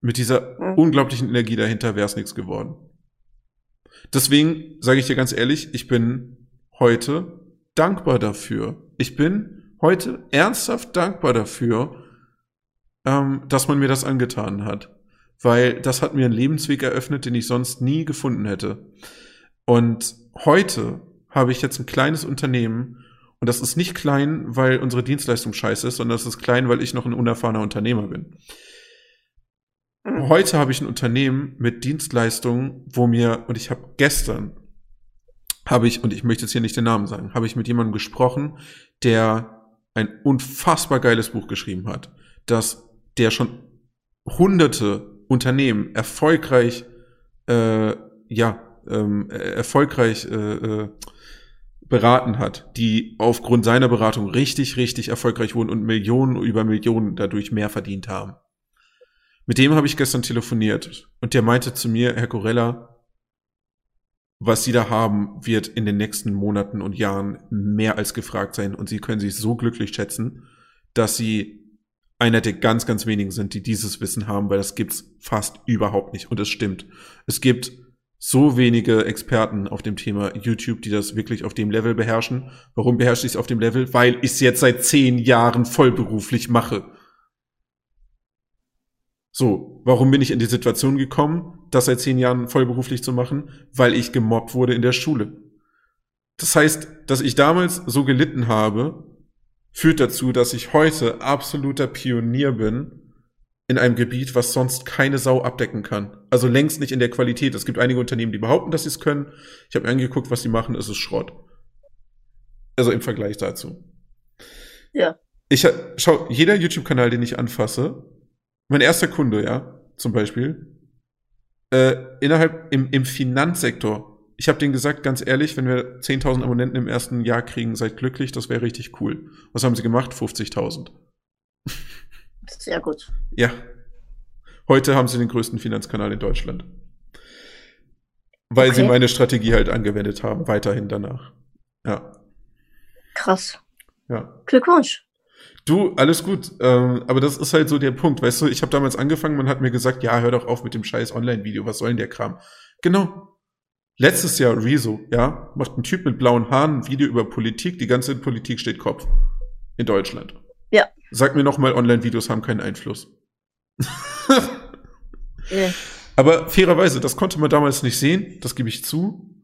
mit dieser mhm. unglaublichen Energie dahinter wäre es nichts geworden. Deswegen sage ich dir ganz ehrlich, ich bin heute dankbar dafür. Ich bin heute ernsthaft dankbar dafür, ähm, dass man mir das angetan hat weil das hat mir einen Lebensweg eröffnet, den ich sonst nie gefunden hätte. Und heute habe ich jetzt ein kleines Unternehmen und das ist nicht klein, weil unsere Dienstleistung scheiße ist, sondern das ist klein, weil ich noch ein unerfahrener Unternehmer bin. Heute habe ich ein Unternehmen mit Dienstleistungen, wo mir, und ich habe gestern habe ich, und ich möchte jetzt hier nicht den Namen sagen, habe ich mit jemandem gesprochen, der ein unfassbar geiles Buch geschrieben hat, dass der schon hunderte Unternehmen erfolgreich, äh, ja, ähm, erfolgreich äh, äh, beraten hat, die aufgrund seiner Beratung richtig, richtig erfolgreich wurden und Millionen über Millionen dadurch mehr verdient haben. Mit dem habe ich gestern telefoniert und der meinte zu mir, Herr Corella, was Sie da haben, wird in den nächsten Monaten und Jahren mehr als gefragt sein und Sie können sich so glücklich schätzen, dass Sie einer der ganz, ganz wenigen sind, die dieses Wissen haben, weil das gibt's fast überhaupt nicht und es stimmt. Es gibt so wenige Experten auf dem Thema YouTube, die das wirklich auf dem Level beherrschen. Warum beherrsche ich es auf dem Level? Weil ich es jetzt seit zehn Jahren vollberuflich mache. So, warum bin ich in die Situation gekommen, das seit zehn Jahren vollberuflich zu machen? Weil ich gemobbt wurde in der Schule. Das heißt, dass ich damals so gelitten habe, führt dazu, dass ich heute absoluter Pionier bin in einem Gebiet, was sonst keine Sau abdecken kann. Also längst nicht in der Qualität. Es gibt einige Unternehmen, die behaupten, dass sie es können. Ich habe mir angeguckt, was sie machen, es ist Schrott. Also im Vergleich dazu. Ja. Ich schau, jeder YouTube-Kanal, den ich anfasse, mein erster Kunde, ja, zum Beispiel, äh, innerhalb im, im Finanzsektor. Ich habe denen gesagt, ganz ehrlich, wenn wir 10.000 Abonnenten im ersten Jahr kriegen, seid glücklich, das wäre richtig cool. Was haben sie gemacht? 50.000. Sehr gut. Ja. Heute haben sie den größten Finanzkanal in Deutschland. Weil okay. sie meine Strategie halt angewendet haben, weiterhin danach. Ja. Krass. Ja. Glückwunsch. Du, alles gut. Ähm, aber das ist halt so der Punkt. Weißt du, ich habe damals angefangen, man hat mir gesagt, ja, hör doch auf mit dem scheiß Online-Video, was soll denn der Kram? Genau. Letztes Jahr Rezo, ja, macht ein Typ mit blauen Haaren ein Video über Politik, die ganze Politik steht Kopf. In Deutschland. Ja. Sag mir nochmal, Online-Videos haben keinen Einfluss. <laughs> ja. Aber fairerweise, das konnte man damals nicht sehen, das gebe ich zu.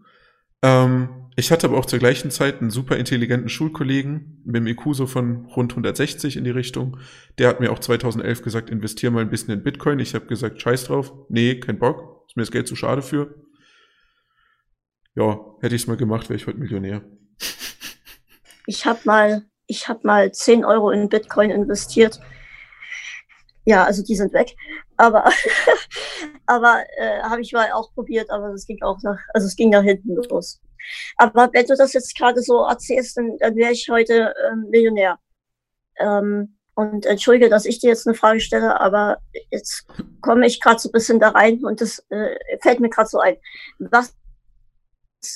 Ähm, ich hatte aber auch zur gleichen Zeit einen super intelligenten Schulkollegen mit einem IQ so von rund 160 in die Richtung. Der hat mir auch 2011 gesagt, investier mal ein bisschen in Bitcoin. Ich habe gesagt, scheiß drauf. Nee, kein Bock. Ist mir das Geld zu schade für. Ja, hätte ich es mal gemacht, wäre ich heute Millionär. <laughs> Ich habe mal, ich habe mal 10 Euro in Bitcoin investiert. Ja, also die sind weg. Aber, <laughs> aber äh, habe ich mal auch probiert, aber es ging auch nach, also es ging nach hinten los. Aber wenn du das jetzt gerade so erzählst, dann, dann wäre ich heute ähm, Millionär. Ähm, und entschuldige, dass ich dir jetzt eine Frage stelle, aber jetzt komme ich gerade so ein bisschen da rein und das äh, fällt mir gerade so ein. Was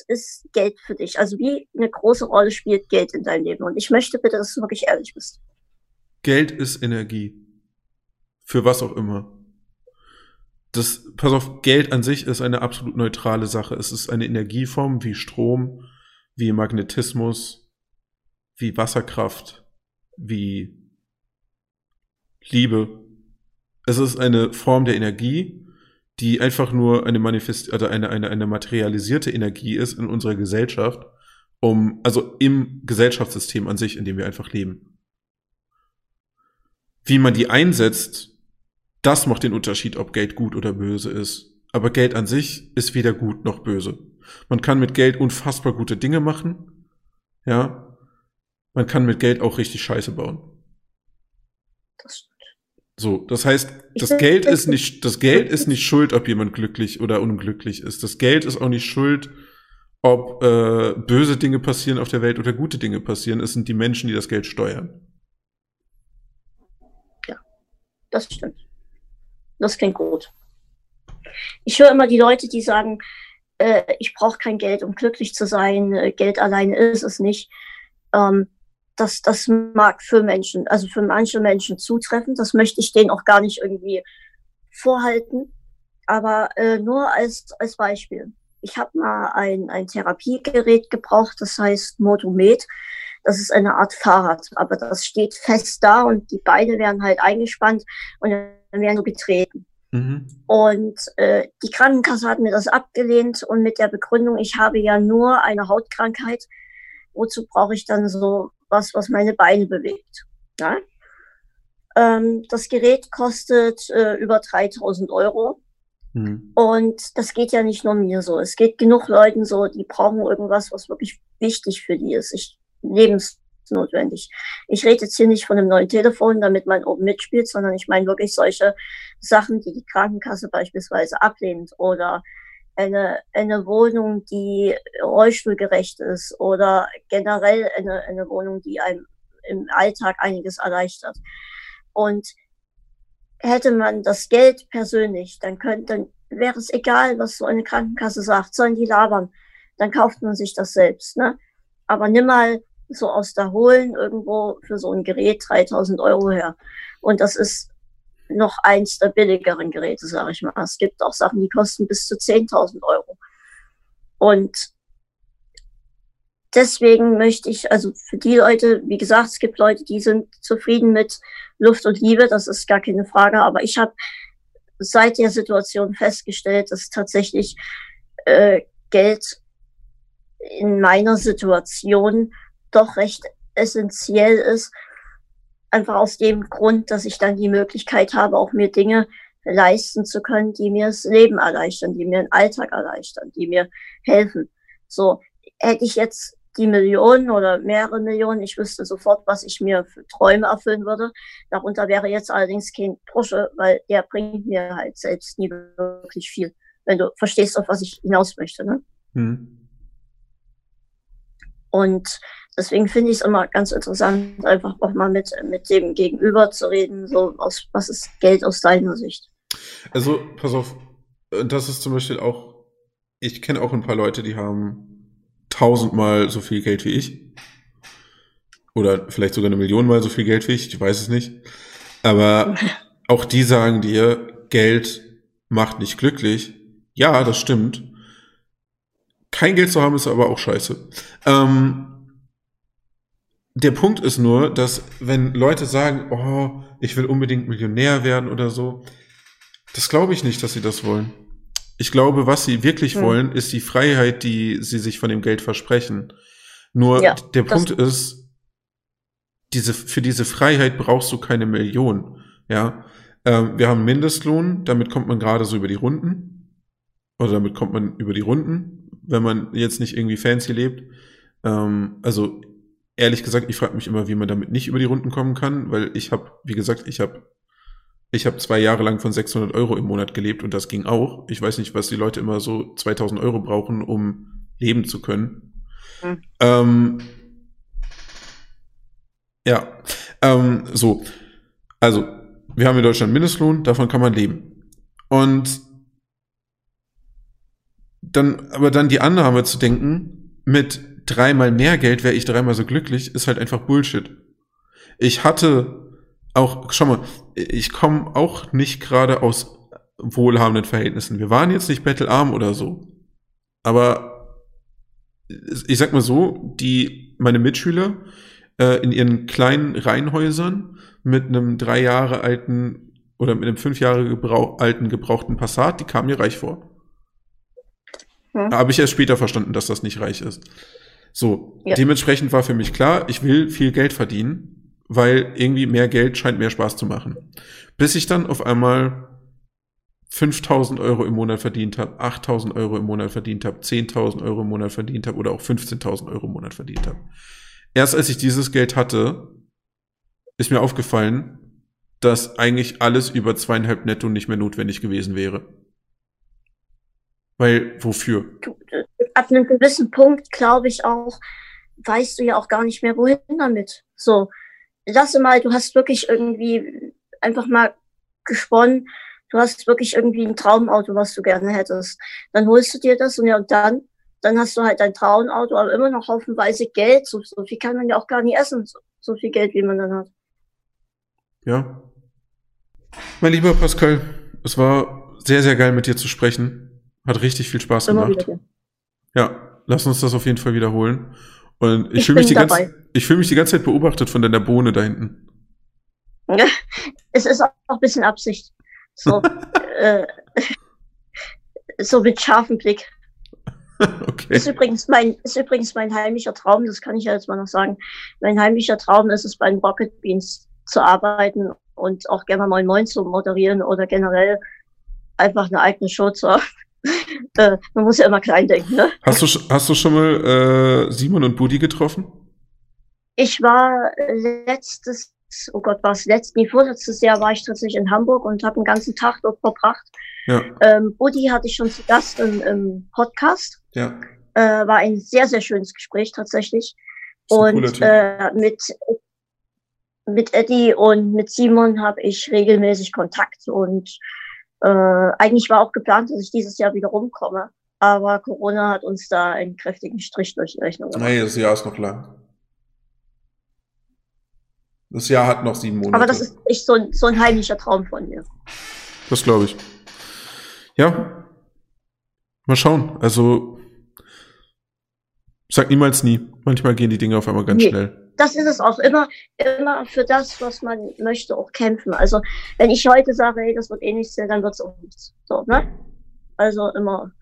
ist Geld für dich? Also wie eine große Rolle spielt Geld in deinem Leben? Und ich möchte bitte, dass du wirklich ehrlich bist. Geld ist Energie. Für was auch immer das, pass auf, Geld an sich ist eine absolut neutrale Sache. Es ist eine Energieform wie Strom, wie Magnetismus, wie Wasserkraft, wie Liebe. Es ist eine Form der Energie, die einfach nur eine manifest, also eine, eine, eine materialisierte Energie ist in unserer Gesellschaft, um, also im Gesellschaftssystem an sich, in dem wir einfach leben. Wie man die einsetzt, das macht den Unterschied, ob Geld gut oder böse ist. Aber Geld an sich ist weder gut noch böse. Man kann mit Geld unfassbar gute Dinge machen. Ja. Man kann mit Geld auch richtig Scheiße bauen. Das so, das heißt, das Geld ist nicht, das Geld ist nicht schuld, ob jemand glücklich oder unglücklich ist. Das Geld ist auch nicht schuld, ob äh, böse Dinge passieren auf der Welt oder gute Dinge passieren. Es sind die Menschen, die das Geld steuern. Ja, das stimmt. Das klingt gut. Ich höre immer die Leute, die sagen, äh, ich brauche kein Geld, um glücklich zu sein. Äh, Geld alleine ist es nicht. Ähm, das, das mag für Menschen, also für manche Menschen zutreffen. Das möchte ich denen auch gar nicht irgendwie vorhalten. Aber äh, nur als, als Beispiel. Ich habe mal ein, ein Therapiegerät gebraucht, das heißt Motomed. Das ist eine Art Fahrrad, aber das steht fest da und die Beine werden halt eingespannt und dann werden so getreten. Mhm. Und äh, die Krankenkasse hat mir das abgelehnt und mit der Begründung, ich habe ja nur eine Hautkrankheit, wozu brauche ich dann so was, was meine Beine bewegt. Ja? Ähm, das Gerät kostet äh, über 3000 Euro. Mhm. Und das geht ja nicht nur mir so. Es geht genug Leuten so, die brauchen irgendwas, was wirklich wichtig für die ist. Ich, lebensnotwendig. Ich rede jetzt hier nicht von einem neuen Telefon, damit man oben mitspielt, sondern ich meine wirklich solche Sachen, die die Krankenkasse beispielsweise ablehnt oder eine, eine Wohnung, die rollstuhlgerecht ist oder generell eine, eine Wohnung, die einem im Alltag einiges erleichtert. Und hätte man das Geld persönlich, dann könnte, dann wäre es egal, was so eine Krankenkasse sagt, sollen die labern, dann kauft man sich das selbst, ne? Aber nimm mal so aus der Holen irgendwo für so ein Gerät 3000 Euro her. Und das ist noch eins der billigeren Geräte, sage ich mal. Es gibt auch Sachen, die kosten bis zu 10.000 Euro. Und deswegen möchte ich, also für die Leute, wie gesagt, es gibt Leute, die sind zufrieden mit Luft und Liebe, das ist gar keine Frage, aber ich habe seit der Situation festgestellt, dass tatsächlich äh, Geld in meiner Situation doch recht essentiell ist. Einfach aus dem Grund, dass ich dann die Möglichkeit habe, auch mir Dinge leisten zu können, die mir das Leben erleichtern, die mir den Alltag erleichtern, die mir helfen. So, hätte ich jetzt die Millionen oder mehrere Millionen. Ich wüsste sofort, was ich mir für Träume erfüllen würde. Darunter wäre jetzt allerdings kein Porsche, weil der bringt mir halt selbst nie wirklich viel. Wenn du verstehst, auf was ich hinaus möchte. Ne? Hm. Und deswegen finde ich es immer ganz interessant, einfach auch mal mit, mit dem Gegenüber zu reden. So, aus, was ist Geld aus deiner Sicht? Also, pass auf, das ist zum Beispiel auch, ich kenne auch ein paar Leute, die haben tausendmal so viel Geld wie ich. Oder vielleicht sogar eine Million mal so viel Geld wie ich, ich weiß es nicht. Aber <laughs> auch die sagen dir, Geld macht nicht glücklich. Ja, das stimmt. Kein Geld zu haben ist aber auch scheiße. Ähm, der Punkt ist nur, dass wenn Leute sagen, oh, ich will unbedingt Millionär werden oder so, das glaube ich nicht, dass sie das wollen. Ich glaube, was sie wirklich hm. wollen, ist die Freiheit, die sie sich von dem Geld versprechen. Nur ja, der Punkt ist, diese, für diese Freiheit brauchst du keine Million. Ja, ähm, wir haben Mindestlohn, damit kommt man gerade so über die Runden. Oder damit kommt man über die Runden, wenn man jetzt nicht irgendwie fancy lebt. Ähm, also ehrlich gesagt, ich frage mich immer, wie man damit nicht über die Runden kommen kann, weil ich habe, wie gesagt, ich habe ich habe zwei Jahre lang von 600 Euro im Monat gelebt und das ging auch. Ich weiß nicht, was die Leute immer so 2000 Euro brauchen, um leben zu können. Mhm. Ähm, ja, ähm, so. Also, wir haben in Deutschland Mindestlohn, davon kann man leben. Und dann, aber dann die Annahme zu denken, mit dreimal mehr Geld wäre ich dreimal so glücklich, ist halt einfach Bullshit. Ich hatte auch, schau mal, ich komme auch nicht gerade aus wohlhabenden Verhältnissen. Wir waren jetzt nicht bettelarm oder so. Aber ich sag mal so, die, meine Mitschüler äh, in ihren kleinen Reihenhäusern mit einem drei Jahre alten oder mit einem fünf Jahre gebrauch, alten gebrauchten Passat, die kamen mir reich vor. Hm. Habe ich erst später verstanden, dass das nicht reich ist. So, ja. dementsprechend war für mich klar, ich will viel Geld verdienen weil irgendwie mehr Geld scheint mehr Spaß zu machen. Bis ich dann auf einmal 5000 Euro im Monat verdient habe, 8000 Euro im Monat verdient habe, 10.000 Euro im Monat verdient habe oder auch 15.000 Euro im Monat verdient habe. Erst als ich dieses Geld hatte, ist mir aufgefallen, dass eigentlich alles über zweieinhalb Netto nicht mehr notwendig gewesen wäre. Weil, wofür? Ab einem gewissen Punkt, glaube ich auch, weißt du ja auch gar nicht mehr, wohin damit. So, lasse mal, du hast wirklich irgendwie einfach mal gesponnen, du hast wirklich irgendwie ein Traumauto, was du gerne hättest. Dann holst du dir das und ja, und dann, dann hast du halt dein Traumauto, aber immer noch haufenweise Geld. So, so viel kann man ja auch gar nicht essen, so, so viel Geld, wie man dann hat. Ja. Mein lieber Pascal, es war sehr, sehr geil mit dir zu sprechen. Hat richtig viel Spaß immer gemacht. Ja, lass uns das auf jeden Fall wiederholen. Und ich, ich fühle mich, die ganze, ich fühl mich die ganze Zeit beobachtet von deiner Bohne da hinten. <laughs> es ist auch ein bisschen Absicht. So, <laughs> äh, so mit scharfem Blick. Okay. Ist übrigens mein, ist übrigens mein heimlicher Traum, das kann ich ja jetzt mal noch sagen. Mein heimlicher Traum ist es, bei den Rocket Beans zu arbeiten und auch gerne mal Moin zu moderieren oder generell einfach eine eigene Show zu <laughs> haben. Äh, man muss ja immer klein denken, ne? Hast du, hast du schon mal äh, Simon und Buddy getroffen? Ich war letztes, oh Gott, war es letztes, nee, vorletztes Jahr war ich tatsächlich in Hamburg und habe einen ganzen Tag dort verbracht. Ja. Ähm, Buddy hatte ich schon zu Gast im, im Podcast. Ja. Äh, war ein sehr, sehr schönes Gespräch tatsächlich. Und äh, mit, mit Eddie und mit Simon habe ich regelmäßig Kontakt und äh, eigentlich war auch geplant, dass ich dieses Jahr wieder rumkomme. Aber Corona hat uns da einen kräftigen Strich durch die Rechnung gemacht. Nee, das Jahr ist noch lang. Das Jahr hat noch sieben Monate. Aber das ist echt so ein, so ein heimlicher Traum von mir. Das glaube ich. Ja. Mal schauen. Also, sag niemals nie. Manchmal gehen die Dinge auf einmal ganz nee. schnell das ist es auch immer, immer für das, was man möchte, auch kämpfen. Also wenn ich heute sage, hey, das wird eh nichts, dann wird es auch nichts. So, ne? Also immer,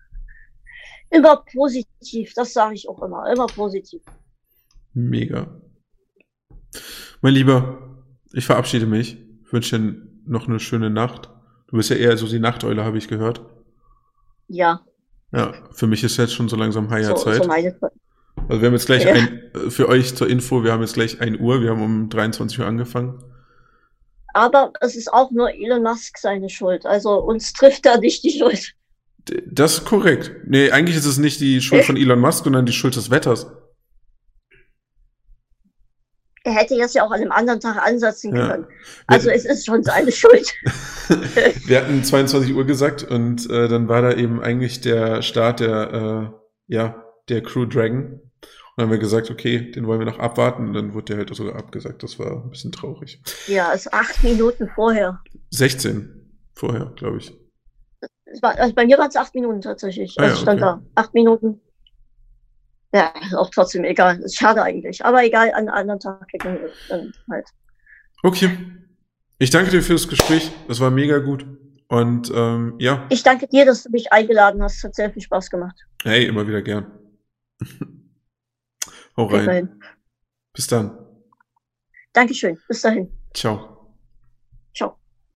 immer positiv. Das sage ich auch immer. Immer positiv. Mega. Mein Lieber, ich verabschiede mich. Ich wünsche dir noch eine schöne Nacht. Du bist ja eher so die Nachteule, habe ich gehört. Ja. Ja, für mich ist jetzt schon so langsam Heierzeit. So, so meine also wir haben jetzt gleich ja. ein, für euch zur Info, wir haben jetzt gleich 1 Uhr, wir haben um 23 Uhr angefangen. Aber es ist auch nur Elon Musk seine Schuld. Also uns trifft da nicht die Schuld. Das ist korrekt. Nee, eigentlich ist es nicht die Schuld von Elon Musk, sondern die Schuld des Wetters. Er hätte das ja auch an einem anderen Tag ansetzen ja. können. Also wir, es ist schon seine Schuld. <laughs> wir hatten 22 Uhr gesagt und äh, dann war da eben eigentlich der Start der, äh, ja, der Crew Dragon. Dann haben wir gesagt, okay, den wollen wir noch abwarten. Und dann wurde der halt sogar abgesagt. Das war ein bisschen traurig. Ja, es ist acht Minuten vorher. 16 vorher, glaube ich. War, also bei mir waren es acht Minuten tatsächlich. Ah, also ja, stand okay. da. Acht Minuten. Ja, auch trotzdem egal. Ist schade eigentlich. Aber egal, an einem anderen Tag klicken wir dann halt. Okay. Ich danke dir fürs Gespräch. Das war mega gut. Und ähm, ja. Ich danke dir, dass du mich eingeladen hast. Hat sehr viel Spaß gemacht. Hey, immer wieder gern. <laughs> Hau rein. Bis dann. Dankeschön. Bis dahin. Ciao.